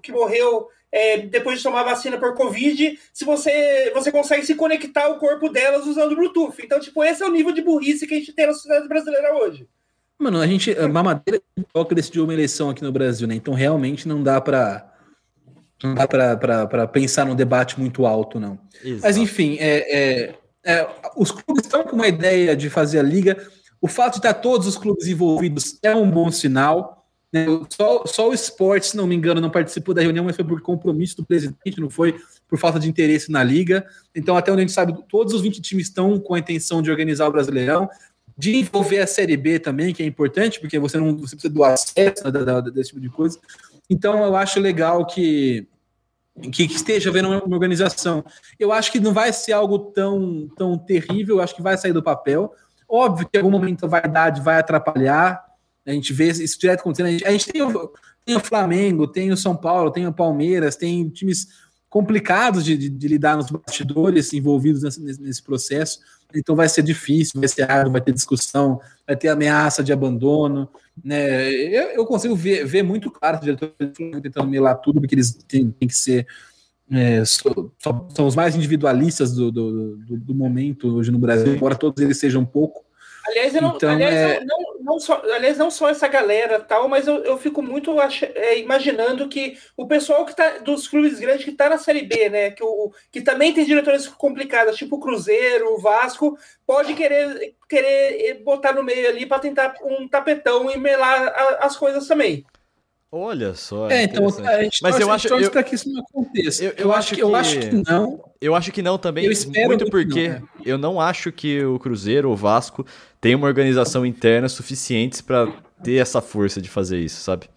[SPEAKER 4] que morreu é, depois de tomar vacina por Covid, se você, você consegue se conectar ao corpo delas usando Bluetooth. Então, tipo, esse é o nível de burrice que a gente tem na sociedade brasileira hoje.
[SPEAKER 3] Mano, a gente, a mamadeira toca decidiu uma eleição aqui no Brasil, né? Então, realmente não dá para não dá para pensar num debate muito alto, não. Exato. Mas, enfim, é, é, é, os clubes estão com uma ideia de fazer a liga. O fato de estar todos os clubes envolvidos é um bom sinal. Né? Só, só o esporte, se não me engano, não participou da reunião, mas foi por compromisso do presidente, não foi por falta de interesse na liga. Então, até onde a gente sabe, todos os 20 times estão com a intenção de organizar o Brasileirão, de envolver a Série B também, que é importante, porque você não você precisa do acesso né, da, da, desse tipo de coisa. Então, eu acho legal que, que esteja havendo uma, uma organização. Eu acho que não vai ser algo tão, tão terrível, eu acho que vai sair do papel. Óbvio que em algum momento a vaidade vai atrapalhar, a gente vê isso direto acontecendo. A gente, a gente tem, o, tem, o, Flamengo, tem o São Paulo, tem o Palmeiras, tem times complicados de, de, de lidar nos bastidores envolvidos nesse, nesse, processo. Então vai ser difícil, vai ser raro, vai ter discussão, vai ter ameaça de abandono. Né? Eu, eu consigo ver, ver muito claro o diretor tentando melar tudo, porque eles têm, têm que ser. É, só, são os mais individualistas do, do, do, do momento hoje no Brasil, embora todos eles sejam pouco.
[SPEAKER 4] Aliás, eu não, então, aliás, é... não, não, só, aliás, não só essa galera tal, mas eu, eu fico muito ach, é, imaginando que o pessoal que tá dos clubes grandes que está na Série B, né, que, o, que também tem diretores complicadas, tipo o Cruzeiro, o Vasco, pode querer, querer botar no meio ali para tentar um tapetão e melar a, as coisas também.
[SPEAKER 2] Olha só.
[SPEAKER 3] É, então, a gente Mas eu acho eu, para que isso não aconteça.
[SPEAKER 2] Eu, eu, eu acho que, eu acho que não. Eu acho que não também. Eu espero muito porque não, né? eu não acho que o Cruzeiro ou o Vasco tem uma organização interna suficiente para ter essa força de fazer isso, sabe?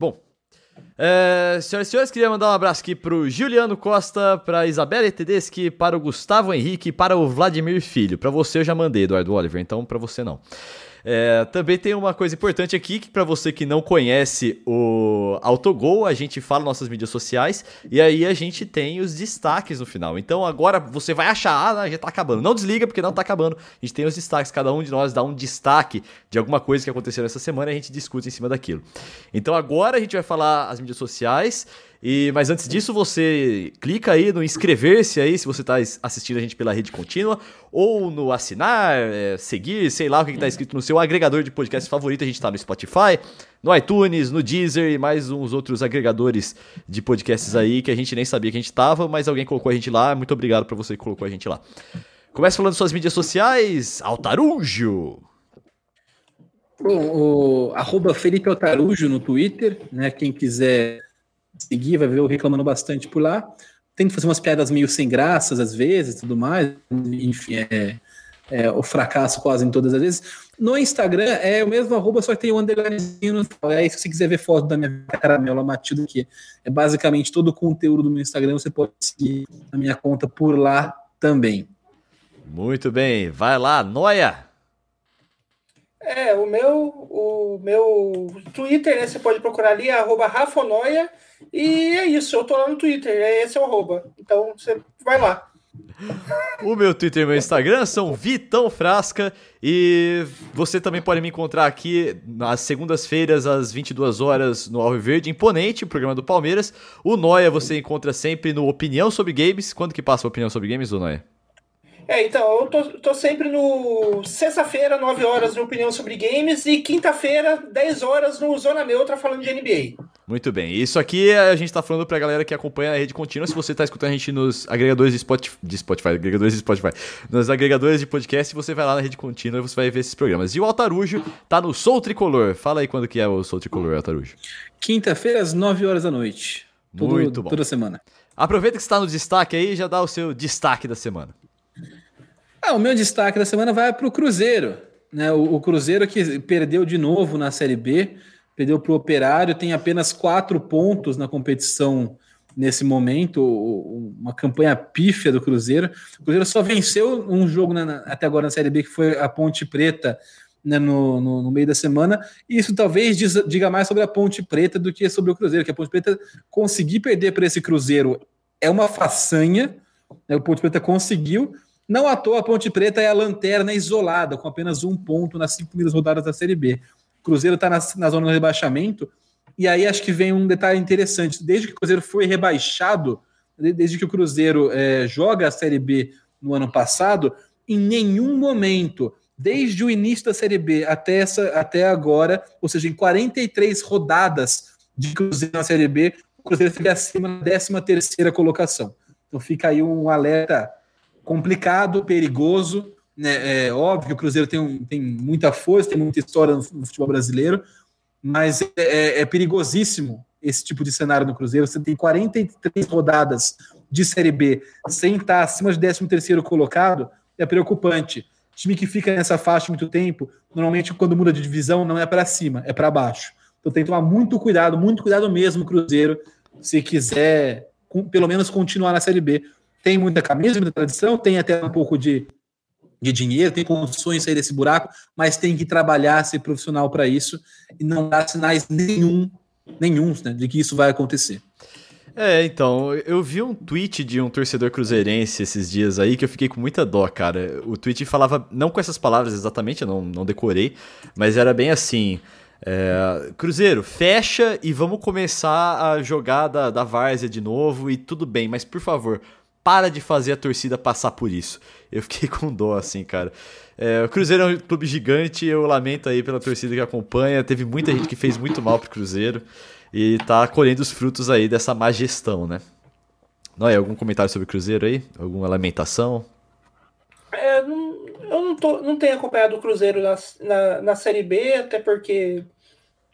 [SPEAKER 2] Bom, é, senhoras e senhores, queria mandar um abraço aqui pro Juliano Costa, pra Isabela Tedeschi, para o Gustavo Henrique e para o Vladimir Filho. Para você eu já mandei, Eduardo Oliver, então para você não. É, também tem uma coisa importante aqui, que para você que não conhece o Autogol, a gente fala nossas mídias sociais e aí a gente tem os destaques no final. Então agora você vai achar, ah, já tá acabando. Não desliga porque não tá acabando. A gente tem os destaques, cada um de nós dá um destaque de alguma coisa que aconteceu nessa semana e a gente discute em cima daquilo. Então agora a gente vai falar as mídias sociais E, mas antes disso, você clica aí no inscrever-se aí, se você está assistindo a gente pela rede contínua, ou no assinar, é, seguir, sei lá o que está escrito no seu agregador de podcast favorito. A gente está no Spotify, no iTunes, no Deezer e mais uns outros agregadores de podcasts aí que a gente nem sabia que a gente estava, mas alguém colocou a gente lá. Muito obrigado para você que colocou a gente lá. Começa falando suas mídias sociais, Altarujo.
[SPEAKER 3] O arroba Felipe Altarujo no Twitter, né? Quem quiser seguir, vai ver eu reclamando bastante por lá. Tento fazer umas piadas meio sem graças às vezes tudo mais. Enfim, é, é, o fracasso quase em todas as vezes. No Instagram é o mesmo arroba, só que tem o um underlinezinho final. É, se você quiser ver foto da minha caramela matida, que é basicamente todo o conteúdo do meu Instagram, você pode seguir a minha conta por lá também.
[SPEAKER 2] Muito bem, vai lá, Noia!
[SPEAKER 4] É, o meu, o meu Twitter, né? Você pode procurar ali, arroba Rafonoia. E é isso, eu tô lá no Twitter, é esse é o arroba. Então você vai lá.
[SPEAKER 2] O meu Twitter e meu Instagram são Vitão Frasca e você também pode me encontrar aqui nas segundas-feiras às 22 horas no Alvo Verde, imponente, o programa do Palmeiras. O Noia você encontra sempre no Opinião sobre Games. Quando que passa a Opinião sobre Games, o Noia?
[SPEAKER 4] É, então, eu tô, tô sempre no. Sexta-feira, 9 horas, no Opinião sobre Games, e quinta-feira, 10 horas, no Zona Neutra, falando de NBA.
[SPEAKER 2] Muito bem. Isso aqui a gente tá falando pra galera que acompanha a rede contínua. Se você tá escutando a gente nos agregadores de Spotify, de Spotify, agregadores de Spotify, nos agregadores de podcast, você vai lá na rede contínua e você vai ver esses programas. E o Altarujo tá no Soul Tricolor. Fala aí quando que é o Soul Tricolor, Altarujo.
[SPEAKER 3] Quinta-feira, às 9 horas da noite.
[SPEAKER 2] Todo, Muito bom.
[SPEAKER 3] Toda semana.
[SPEAKER 2] Aproveita que está no destaque aí e já dá o seu destaque da semana.
[SPEAKER 3] Ah, o meu destaque da semana vai para o Cruzeiro. Né? O, o, Cruzeiro que perdeu de novo na Série B, perdeu para o Operário, tem apenas quatro pontos na competição nesse momento, uma campanha pífia do Cruzeiro. O Cruzeiro só venceu um jogo na, até agora na Série B, que foi a Ponte Preta né, no, no, no, meio da semana. Isso talvez diz, diga mais sobre a Ponte Preta do que sobre o Cruzeiro, que a Ponte Preta conseguir perder para esse Cruzeiro é uma façanha. Né, o Ponte Preta conseguiu, não à toa, a Ponte Preta é a lanterna isolada, com apenas um ponto nas cinco primeiras rodadas da Série B. O Cruzeiro está na, na zona do rebaixamento, e aí acho que vem um detalhe interessante. Desde que o Cruzeiro foi rebaixado, desde que o Cruzeiro é, joga a Série B no ano passado, em nenhum momento, desde o início da Série B até, essa, até agora, ou seja, em 43 rodadas de Cruzeiro na Série B, o Cruzeiro fica acima da 13 terceira colocação. Então fica aí um alerta complicado, perigoso. Né? É óbvio que o Cruzeiro tem, um, tem muita força, tem muita história no, no futebol brasileiro, mas é, é, é, perigosíssimo esse tipo de cenário no Cruzeiro. Você tem 43 rodadas de Série B sem estar acima de 13º colocado, é preocupante. Time que fica nessa faixa muito tempo, normalmente quando muda de divisão não é para cima, é para baixo. Então tem que tomar muito cuidado, muito cuidado mesmo, Cruzeiro, se quiser pelo menos continuar na Série B, tem muita camisa, muita tradição, tem até um pouco de, de dinheiro, tem condições de sair desse buraco, mas tem que trabalhar, ser profissional para isso e não dar sinais nenhum, nenhum né, de que isso vai acontecer.
[SPEAKER 2] É, então, eu vi um tweet de um torcedor cruzeirense esses dias aí que eu fiquei com muita dó, cara. O tweet falava, não com essas palavras exatamente, eu não, não decorei, mas era bem assim. É, Cruzeiro, fecha e vamos começar a jogar da, da várzea de novo e tudo bem, mas por favor, para de fazer a torcida passar por isso. Eu fiquei com dó, assim, cara. É, o Cruzeiro é um clube gigante, eu lamento aí pela torcida que acompanha. Teve muita gente que fez muito mal pro Cruzeiro e tá colhendo os frutos aí dessa má gestão, né? Não é algum comentário sobre o Cruzeiro aí? Alguma lamentação?
[SPEAKER 4] É, não, eu não, tô, não tenho acompanhado o Cruzeiro na, na, na Série B, até porque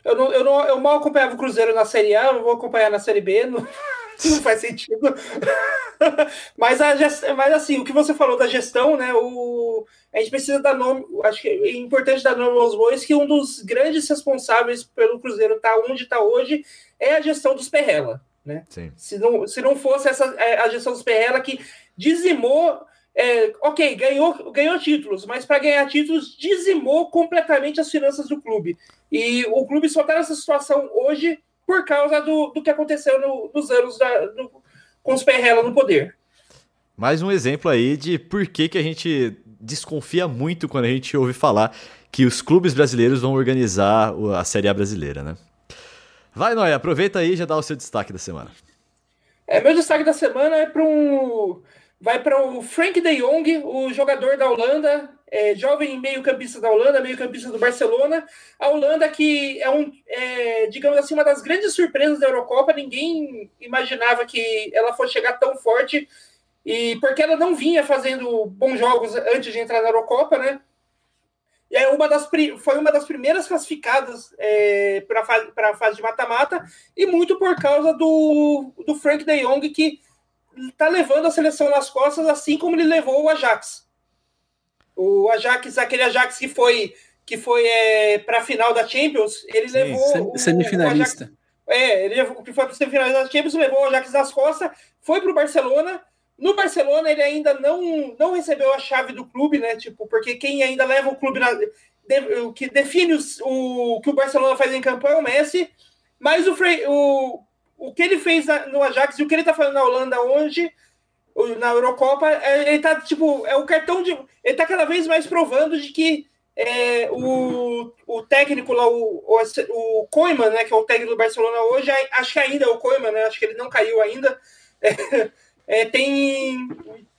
[SPEAKER 4] eu, não, eu, não, eu mal acompanhava o Cruzeiro na Série A, eu vou acompanhar na Série B. Não... não faz sentido. mas, a mas assim, o que você falou da gestão, né? O... A gente precisa dar nome. Acho que é importante dar nome aos bois que um dos grandes responsáveis pelo Cruzeiro estar tá onde está hoje é a gestão dos Perrela. Né?
[SPEAKER 2] Sim.
[SPEAKER 4] Se, não, se não fosse essa, é, a gestão dos Perrela que dizimou. É, ok, ganhou, ganhou títulos, mas para ganhar títulos dizimou completamente as finanças do clube. E o clube só está nessa situação hoje por causa do, do que aconteceu no, nos anos da, do, com os Perrela no poder.
[SPEAKER 2] Mais um exemplo aí de por que, que a gente desconfia muito quando a gente ouve falar que os clubes brasileiros vão organizar a Série A brasileira, né? Vai, Noia, aproveita aí e já dá o seu destaque da semana.
[SPEAKER 4] É, meu destaque da semana é para um. Vai para o Frank de Jong, o jogador da Holanda, é, jovem meio-campista da Holanda, meio-campista do Barcelona. A Holanda, que é, um, é, digamos assim, uma das grandes surpresas da Eurocopa, ninguém imaginava que ela fosse chegar tão forte, e porque ela não vinha fazendo bons jogos antes de entrar na Eurocopa, né? É uma das, foi uma das primeiras classificadas é, para a fase de mata-mata, e muito por causa do, do Frank de Jong, que está levando a seleção nas costas, assim como ele levou o Ajax. O Ajax, aquele Ajax que foi que foi é, para a final da Champions, ele Sim, levou
[SPEAKER 3] semifinalista.
[SPEAKER 4] O Ajax, é, ele levou, que foi para semifinal da Champions, levou o Ajax nas costas, foi para o Barcelona. No Barcelona ele ainda não não recebeu a chave do clube, né? Tipo, porque quem ainda leva o clube na, de, que define os, o que o Barcelona faz em campo é o Messi. Mas o, o, o que ele fez no Ajax e o que ele está fazendo na Holanda hoje, na Eurocopa, é, ele tá tipo, é o cartão de. Ele tá cada vez mais provando de que é, o, o técnico lá, o, o, Koeman, né, que é o técnico do Barcelona hoje, acho que ainda é o Koeman, né? Acho que ele não caiu ainda. É, é, tem,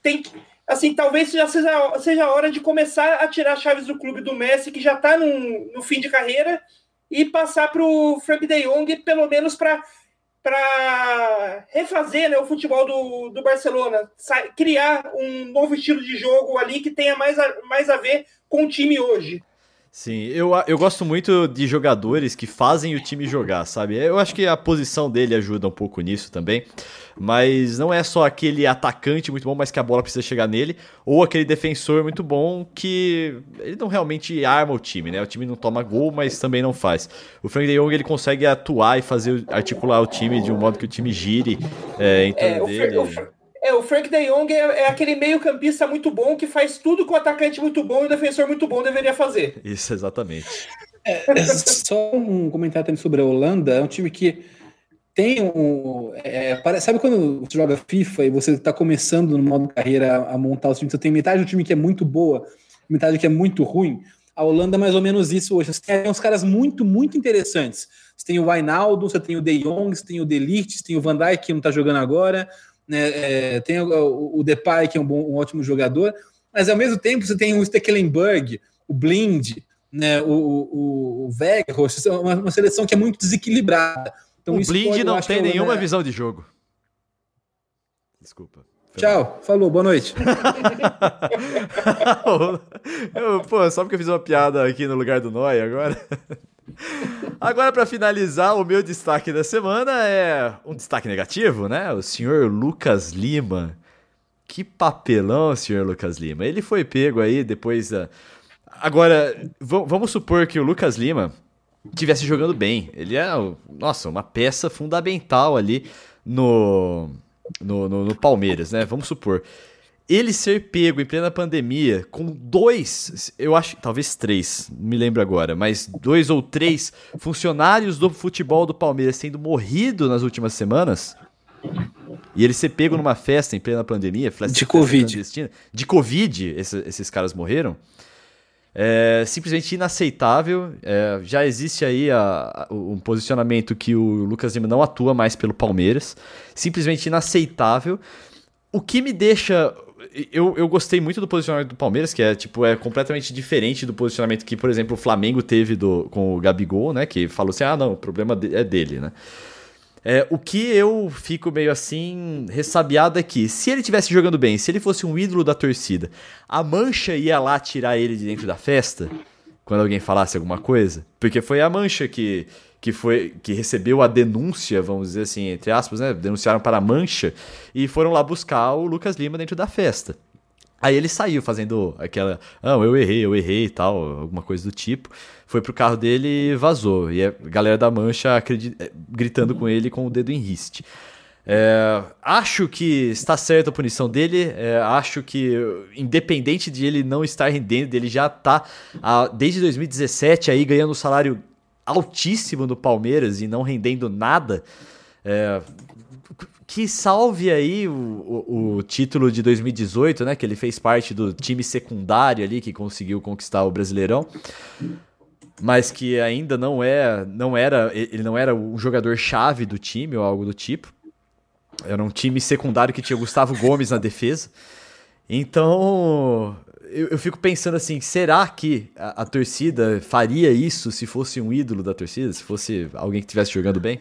[SPEAKER 4] tem. Assim, talvez já seja, seja a hora de começar a tirar chaves do clube do Messi, que já está no fim de carreira, e passar para o Frank de Jong, pelo menos para para refazer né, o futebol do, do Barcelona, criar um novo estilo de jogo ali que tenha mais a, mais a ver com o time hoje.
[SPEAKER 2] Sim, eu, eu gosto muito de jogadores que fazem o time jogar, sabe? Eu acho que a posição dele ajuda um pouco nisso também. Mas não é só aquele atacante muito bom, mas que a bola precisa chegar nele, ou aquele defensor muito bom que ele não realmente arma o time, né? O time não toma gol, mas também não faz. O Frank de Jong ele consegue atuar e fazer articular o time de um modo que o time gire é, em torno é, dele.
[SPEAKER 4] O, é, o Frank de Jong é, é aquele meio-campista muito bom que faz tudo que o atacante muito bom e o defensor muito bom deveria fazer.
[SPEAKER 2] Isso, exatamente.
[SPEAKER 3] É, é só um comentário também sobre a Holanda. É um time que tem um. É, sabe quando você joga FIFA e você está começando no modo carreira a montar os times? Você tem metade do time que é muito boa, metade que é muito ruim. A Holanda é mais ou menos isso hoje. Você tem uns caras muito, muito interessantes. Você tem o Wijnaldum, você tem o De Jong, você tem o Delite, você tem o Van Dijk, que não está jogando agora né, é, tem o, o Depay, que é um, bom, um ótimo jogador, mas ao mesmo tempo você tem o Stekelenburg, o Blind, né, o, o, o Weghorst, é uma, uma, seleção que é muito desequilibrada.
[SPEAKER 2] Então, o Blind pode, não tem nenhuma visão de jogo. Desculpa.
[SPEAKER 3] Tchau, falou, boa noite.
[SPEAKER 2] eu, pô, só porque eu fiz uma piada aqui no lugar do Noy agora. Agora, para finalizar, o meu destaque da semana é um destaque negativo, né? O senhor Lucas Lima. Que papelão, senhor Lucas Lima. Ele foi pego aí depois da. Agora, vamos supor que o Lucas Lima estivesse jogando bem. Ele é, nossa, uma peça fundamental ali no, no, no, no Palmeiras, né? Vamos supor ele ser pego em plena pandemia com dois, eu acho, talvez três, não me lembro agora, mas dois ou três funcionários do futebol do Palmeiras tendo morrido nas últimas semanas. E ele ser pego numa festa em plena pandemia,
[SPEAKER 3] de Covid.
[SPEAKER 2] De Covid, esses, esses caras morreram. É simplesmente inaceitável. É, já existe aí a, a, um posicionamento que o Lucas Lima não atua mais pelo Palmeiras. Simplesmente inaceitável. O que me deixa eu, eu gostei muito do posicionamento do Palmeiras, que é tipo é completamente diferente do posicionamento que, por exemplo, o Flamengo teve do, com o Gabigol, né? Que falou assim: ah, não, o problema é dele, né? É, o que eu fico meio assim ressabiado é que, se ele estivesse jogando bem, se ele fosse um ídolo da torcida, a mancha ia lá tirar ele de dentro da festa quando alguém falasse alguma coisa? Porque foi a mancha que que foi que recebeu a denúncia, vamos dizer assim, entre aspas, né? Denunciaram para a Mancha e foram lá buscar o Lucas Lima dentro da festa. Aí ele saiu fazendo aquela, não, ah, eu errei, eu errei e tal, alguma coisa do tipo. Foi pro carro dele e vazou. E a galera da Mancha. Eh, gritando com ele com o dedo em riste. É, acho que está certa a punição dele. É, acho que, independente de ele não estar rendendo, ele já está desde 2017 aí ganhando um salário altíssimo no Palmeiras e não rendendo nada. É, que salve aí o, o, o, título de 2018, né? Que ele fez parte do time secundário ali que conseguiu conquistar o Brasileirão. Mas que ainda não é, não era, ele não era o jogador chave do time ou algo do tipo. Era um time secundário que tinha Gustavo Gomes na defesa. Então, eu, eu fico pensando assim, será que a, a, torcida faria isso se fosse um ídolo da torcida? Se fosse alguém que estivesse jogando bem?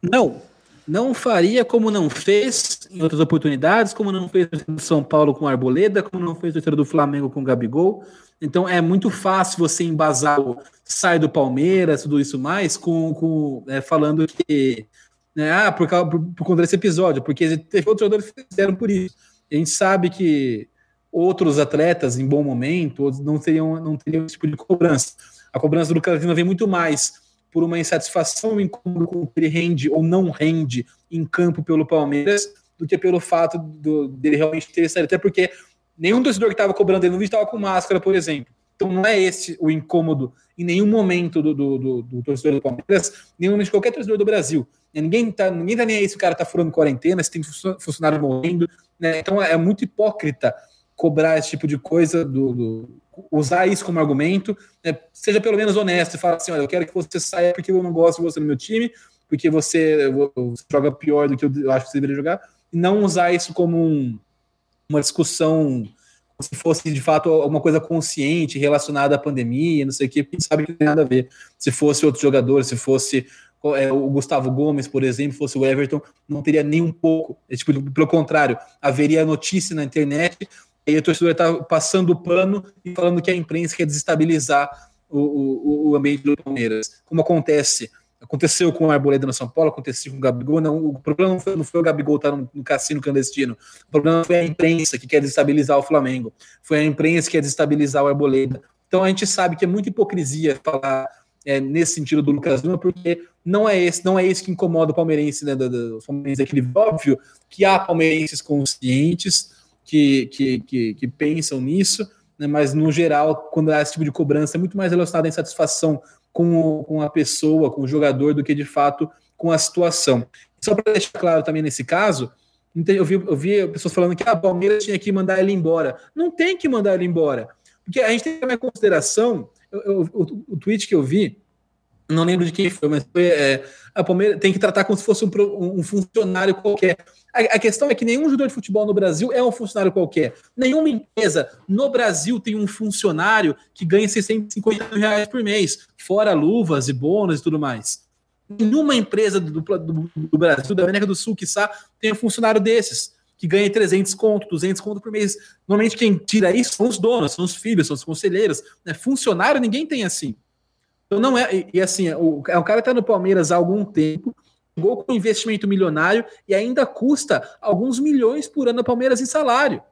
[SPEAKER 3] Não. Não faria como não fez em outras oportunidades, como não fez no São Paulo com Arboleda, como não fez no do Flamengo com Gabigol. Então é muito fácil você embasar o sai do Palmeiras, tudo isso mais, com, com é, falando que né, ah, por, causa, por, por conta desse episódio, porque teve outros jogadores que fizeram por isso. A gente sabe que outros atletas em bom momento não teriam, não teriam esse tipo de cobrança. A cobrança do Lucas vem muito mais por uma insatisfação em como ele rende ou não rende em campo pelo Palmeiras do que pelo fato do, dele realmente ter saído. Até porque nenhum torcedor que estava cobrando ele não estava com máscara, por exemplo. Então não é esse o incômodo em nenhum momento do, do, do, do torcedor do Palmeiras, nenhum momento de qualquer torcedor do Brasil. Ninguém tá, ninguém tá nem aí se o cara tá furando quarentena, se tem funcionário morrendo. Né? Então é muito hipócrita cobrar esse tipo de coisa, do, do usar isso como argumento. Né? Seja pelo menos honesto e falar assim: olha, eu quero que você saia porque eu não gosto de você no meu time, porque você, você joga pior do que eu acho que você deveria jogar. E não usar isso como um, uma discussão se fosse de fato alguma coisa consciente relacionada à pandemia, não sei o que, sabe que tem nada a ver. Se fosse outro jogador, se fosse é, o Gustavo Gomes, por exemplo, fosse o Everton, não teria nem um pouco. É, tipo, pelo contrário, haveria notícia na internet e o torcedor está passando o pano e falando que a imprensa quer desestabilizar o, o, o ambiente do Palmeiras. Como acontece Aconteceu com o Arboleda no São Paulo, aconteceu com o Gabigol. Não, o problema não foi, não foi o Gabigol estar no, no, cassino clandestino. O problema foi a imprensa que quer desestabilizar o Flamengo. Foi a imprensa que quer desestabilizar o Arboleda. Então a gente sabe que é muita hipocrisia falar é, nesse sentido do Lucas Lima, porque não é esse, não é esse que incomoda o palmeirense, né? Do, do, o palmeirense aquele óbvio que há palmeirenses conscientes que, que, que, que pensam nisso, né, mas no geral, quando há esse tipo de cobrança, é muito mais relacionado à insatisfação com, o, com a pessoa, com o jogador, do que de fato com a situação. Só para deixar claro também nesse caso, eu vi, eu vi pessoas falando que a ah, Palmeiras tinha que mandar ele embora. Não tem que mandar ele embora. Porque a gente tem que ter em consideração, eu, eu, o, o tweet que eu vi, não lembro de quem foi, mas foi, é, a Palmeiras tem que tratar como se fosse um, um funcionário qualquer. A, a, questão é que nenhum jogador de futebol no Brasil é um funcionário qualquer. Nenhuma empresa no Brasil tem um funcionário que ganha 650 mil reais por mês, fora luvas e bônus e tudo mais. Nenhuma empresa do, do, do Brasil, da América do Sul, que tem um funcionário desses, que ganha 300 conto, 200 conto por mês. Normalmente quem tira isso são os donos, são os filhos, são os conselheiros. Né? Funcionário ninguém tem assim. Então não é. E, assim, o, o cara está no Palmeiras há algum tempo, chegou com um investimento milionário e ainda custa alguns milhões por ano ao Palmeiras em salário.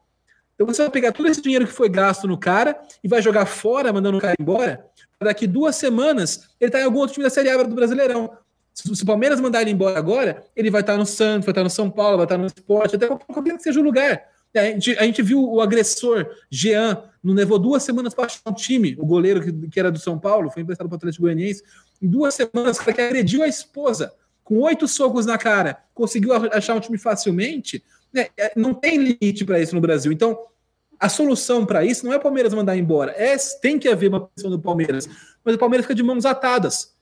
[SPEAKER 3] Então você vai pegar todo esse dinheiro que foi gasto no cara e vai jogar fora, mandando o cara embora. Daqui duas semanas, ele está em algum outro time da Série A do Brasileirão. Se, o Palmeiras mandar ele embora agora, ele vai estar tá no Santos, vai estar tá no São Paulo, vai estar tá no esporte, até qualquer que seja o lugar. A gente, a gente viu o agressor, Jean, não levou duas semanas para achar um time, o goleiro que, que, era do São Paulo, foi emprestado para o Atlético Goianiense. Em duas semanas, o cara que agrediu a esposa, com oito socos na cara, conseguiu achar um time facilmente. Né? É, não tem limite para isso no Brasil. Então, a solução para isso não é o Palmeiras mandar embora. É, tem que haver uma posição do Palmeiras. Mas o Palmeiras fica de mãos atadas.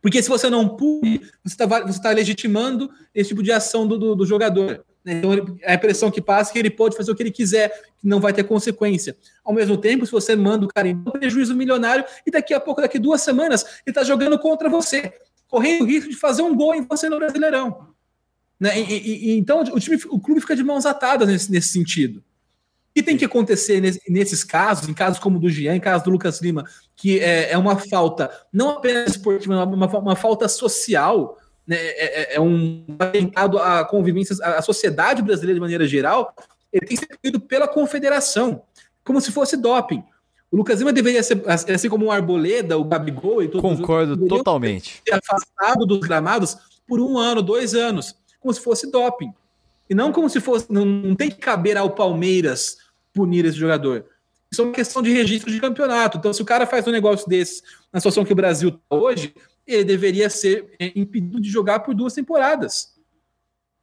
[SPEAKER 3] Porque se você não pune, você está tá legitimando esse tipo de ação do, do, do jogador. Né? Então, a impressão que passa é que ele pode fazer o que ele quiser, que não vai ter consequência. Ao mesmo tempo, se você manda o cara em prejuízo milionário, e daqui a pouco, daqui duas semanas, ele está jogando contra você, correndo o risco de fazer um gol em você no Brasileirão. Né? E, e, então, o, time, o clube fica de mãos atadas nesse, nesse sentido. O que tem que acontecer nesse, nesses casos, em casos como o do Jean, em caso do Lucas Lima, que é, é uma falta não apenas esportiva, uma, uma, uma falta social, né, é, é, é um atentado à convivência, à sociedade brasileira de maneira geral, ele tem pedido pela confederação, como se fosse doping. O Lucas Lima deveria ser, assim como o Arboleda, o Gabigol e
[SPEAKER 2] todos Concordo os totalmente.
[SPEAKER 3] Ser afastado dos gramados por um ano, dois anos, como se fosse doping. E não como se fosse. Não, não tem que caber ao Palmeiras punir esse jogador. Isso é uma questão de registro de campeonato. Então, se o cara faz um negócio desse na situação que o Brasil está hoje, ele deveria ser é, impedido de jogar por duas temporadas.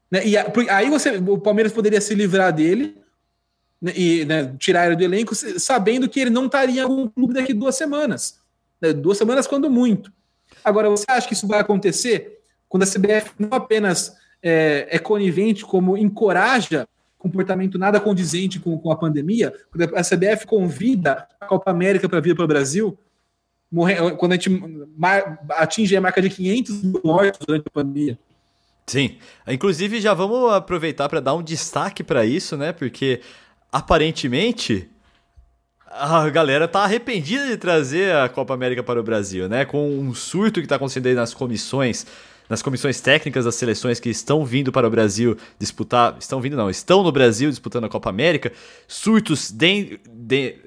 [SPEAKER 3] Né? E aí você, o Palmeiras poderia se livrar dele né? e né, tirar ele do elenco, sabendo que ele não estaria em algum clube daqui duas semanas. Né? Duas semanas, quando muito. Agora, você acha que isso vai acontecer quando a CBF não apenas é, é conivente, como encoraja comportamento nada condizente com, com a pandemia, quando a CBF convida a Copa América para vir para o Brasil, quando a gente atinge a marca de 500 mil mortos durante a pandemia.
[SPEAKER 2] Sim, inclusive já vamos aproveitar para dar um destaque para isso, né? Porque aparentemente a galera tá arrependida de trazer a Copa América para o Brasil, né? Com um surto que está acontecendo aí nas comissões nas comissões técnicas das seleções que estão vindo para o Brasil disputar. Estão vindo, não, estão no Brasil disputando a Copa América. Surtos de, de,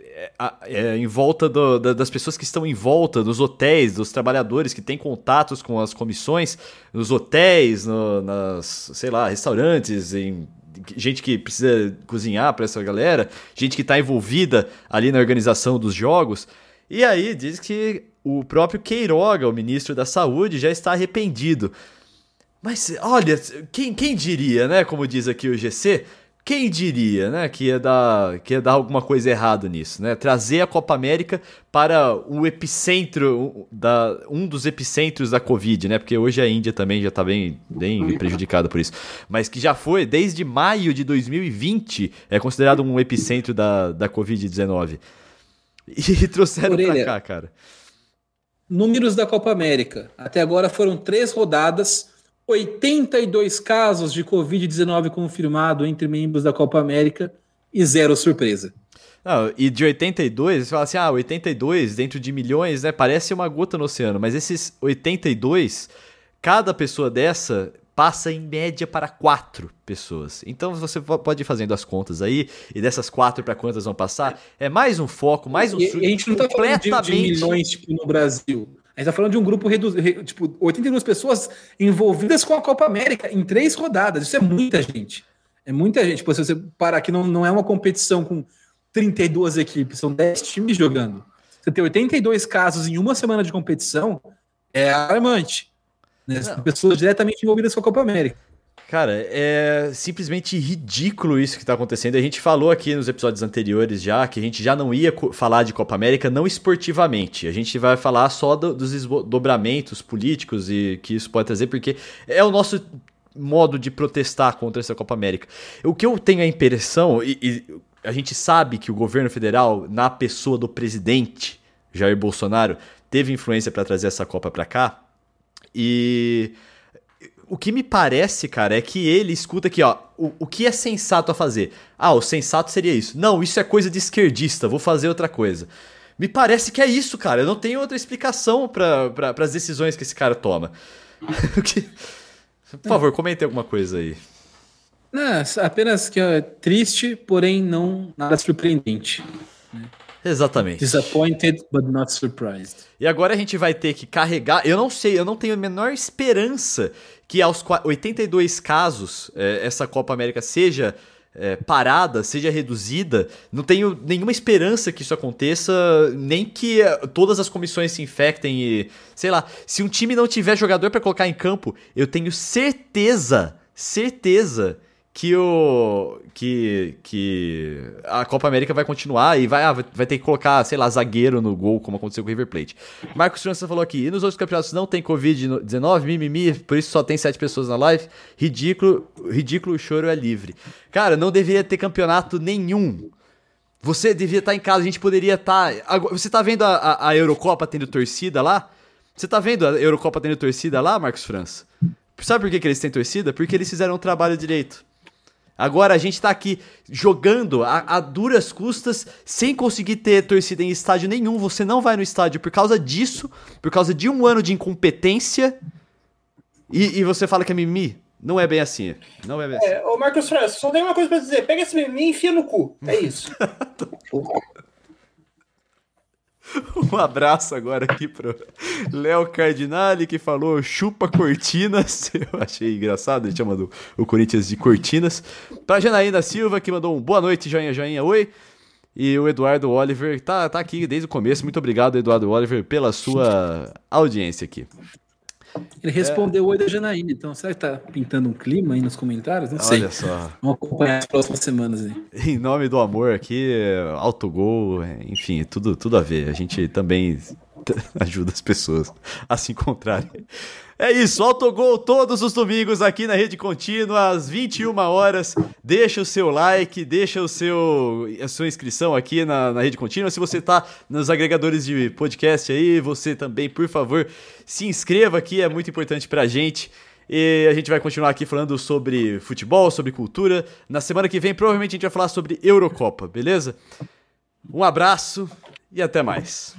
[SPEAKER 2] é, em volta do, da, das pessoas que estão em volta dos hotéis, dos trabalhadores que têm contatos com as comissões, nos hotéis, no, nas, sei lá, restaurantes, em gente que precisa cozinhar para essa galera, gente que está envolvida ali na organização dos jogos. E aí diz que o próprio Queiroga, o ministro da Saúde, já está arrependido. Mas olha, quem, quem diria, né? Como diz aqui o GC, quem diria, né, que ia dar, que ia dar alguma coisa errada nisso, né? Trazer a Copa América para o epicentro da um dos epicentros da Covid, né? Porque hoje a Índia também já está bem, bem prejudicada por isso, mas que já foi desde maio de 2020 é considerado um epicentro da, da Covid-19. E trouxeram para cá, cara.
[SPEAKER 3] Números da Copa América. Até agora foram três rodadas, 82 casos de Covid-19 confirmado entre membros da Copa América e zero surpresa.
[SPEAKER 2] Não, e de 82, você fala assim, ah, 82 dentro de milhões, né? Parece uma gota no oceano, mas esses 82, cada pessoa dessa passa em média para quatro pessoas. Então você pode ir fazendo as contas aí, e dessas quatro para quantas vão passar, é mais um foco, mais um
[SPEAKER 3] e, e a gente não está falando de, de, milhões tipo, no Brasil. A gente está falando de um grupo reduzido, tipo, 82 pessoas envolvidas com a Copa América em três rodadas. Isso é muita gente. É muita gente. Tipo, se você parar aqui, não, não é uma competição com 32 equipes, são 10 times jogando. Você ter 82 casos em uma semana de competição é alarmante. Né? Pessoas diretamente envolvidas com a Copa América.
[SPEAKER 2] Cara, é simplesmente ridículo isso que está acontecendo. A gente falou aqui nos episódios anteriores já que a gente já não ia falar de Copa América não esportivamente. A gente vai falar só do, dos desdobramentos políticos e que isso pode trazer, porque é o nosso modo de protestar contra essa Copa América. O que eu tenho a impressão, e, e a gente sabe que o governo federal, na pessoa do presidente Jair Bolsonaro, teve influência para trazer essa Copa para cá, e o que me parece, cara, é que ele escuta aqui, ó, o, o que é sensato a fazer? Ah, o sensato seria isso. Não, isso é coisa de esquerdista, vou fazer outra coisa. Me parece que é isso, cara. Eu não tenho outra explicação para as decisões que esse cara toma. Por favor, comente alguma coisa aí.
[SPEAKER 3] Não, apenas que é triste, porém não nada surpreendente. Né?
[SPEAKER 2] Exatamente.
[SPEAKER 3] Disappointed, but not surprised.
[SPEAKER 2] E agora a gente vai ter que carregar. Eu não sei, eu não tenho a menor esperança que aos 82 casos é, essa Copa América seja é, parada, seja reduzida. Não tenho nenhuma esperança que isso aconteça, nem que é, todas as comissões se infectem e. Sei lá, se um time não tiver jogador para colocar em campo, eu tenho certeza, certeza que o que que a Copa América vai continuar e vai ah, vai ter que colocar, sei lá, zagueiro no gol, como aconteceu com o River Plate. Marcos França falou aqui, e nos outros campeonatos não tem Covid-19, mimimi, por isso só tem sete pessoas na live. Ridículo, ridículo, o choro é livre. Cara, não deveria ter campeonato nenhum. Você devia estar em casa, a gente poderia estar. Você tá vendo a, a, a Eurocopa tendo torcida lá? Você tá vendo a Eurocopa tendo torcida lá, Marcos França? Sabe por que, que eles têm torcida? Porque eles fizeram o trabalho direito. Agora a gente tá aqui jogando a, a, duras custas, sem conseguir ter torcida em estádio nenhum. Você não vai no estádio por causa disso, por causa de um ano de incompetência. E, e você fala que é mimimi? Não é bem assim. Não é bem assim. É,
[SPEAKER 4] ô Marcos França, só tem uma coisa pra dizer. Pega esse mimimi e enfia no cu. É isso.
[SPEAKER 2] Um abraço agora aqui pro Léo Cardinale, que falou chupa cortinas. Eu achei engraçado, ele chamando o Corinthians de cortinas. Pra Janaína Silva, que mandou um boa noite, joinha, joinha, oi. E o Eduardo Oliver tá, tá aqui desde o começo. Muito obrigado, Eduardo Oliver, pela sua audiência aqui.
[SPEAKER 3] Ele respondeu é. oi da Janaína, então será que tá pintando um clima aí nos comentários? Não sei.
[SPEAKER 2] Olha só.
[SPEAKER 3] Vamos acompanhar as próximas semanas aí.
[SPEAKER 2] Em nome do amor aqui, autogol, enfim, tudo, tudo a ver. A gente também ajuda as pessoas a se encontrarem. É isso, autogol todos os domingos aqui na Rede Contínua, às 21 horas. Deixa o seu like, deixa o seu, a sua inscrição aqui na, na Rede Contínua. Se você está nos agregadores de podcast aí, você também, por favor, se inscreva aqui, é muito importante pra gente. E a gente vai continuar aqui falando sobre futebol, sobre cultura. Na semana que vem, provavelmente, a gente vai falar sobre Eurocopa, beleza? Um abraço e até mais.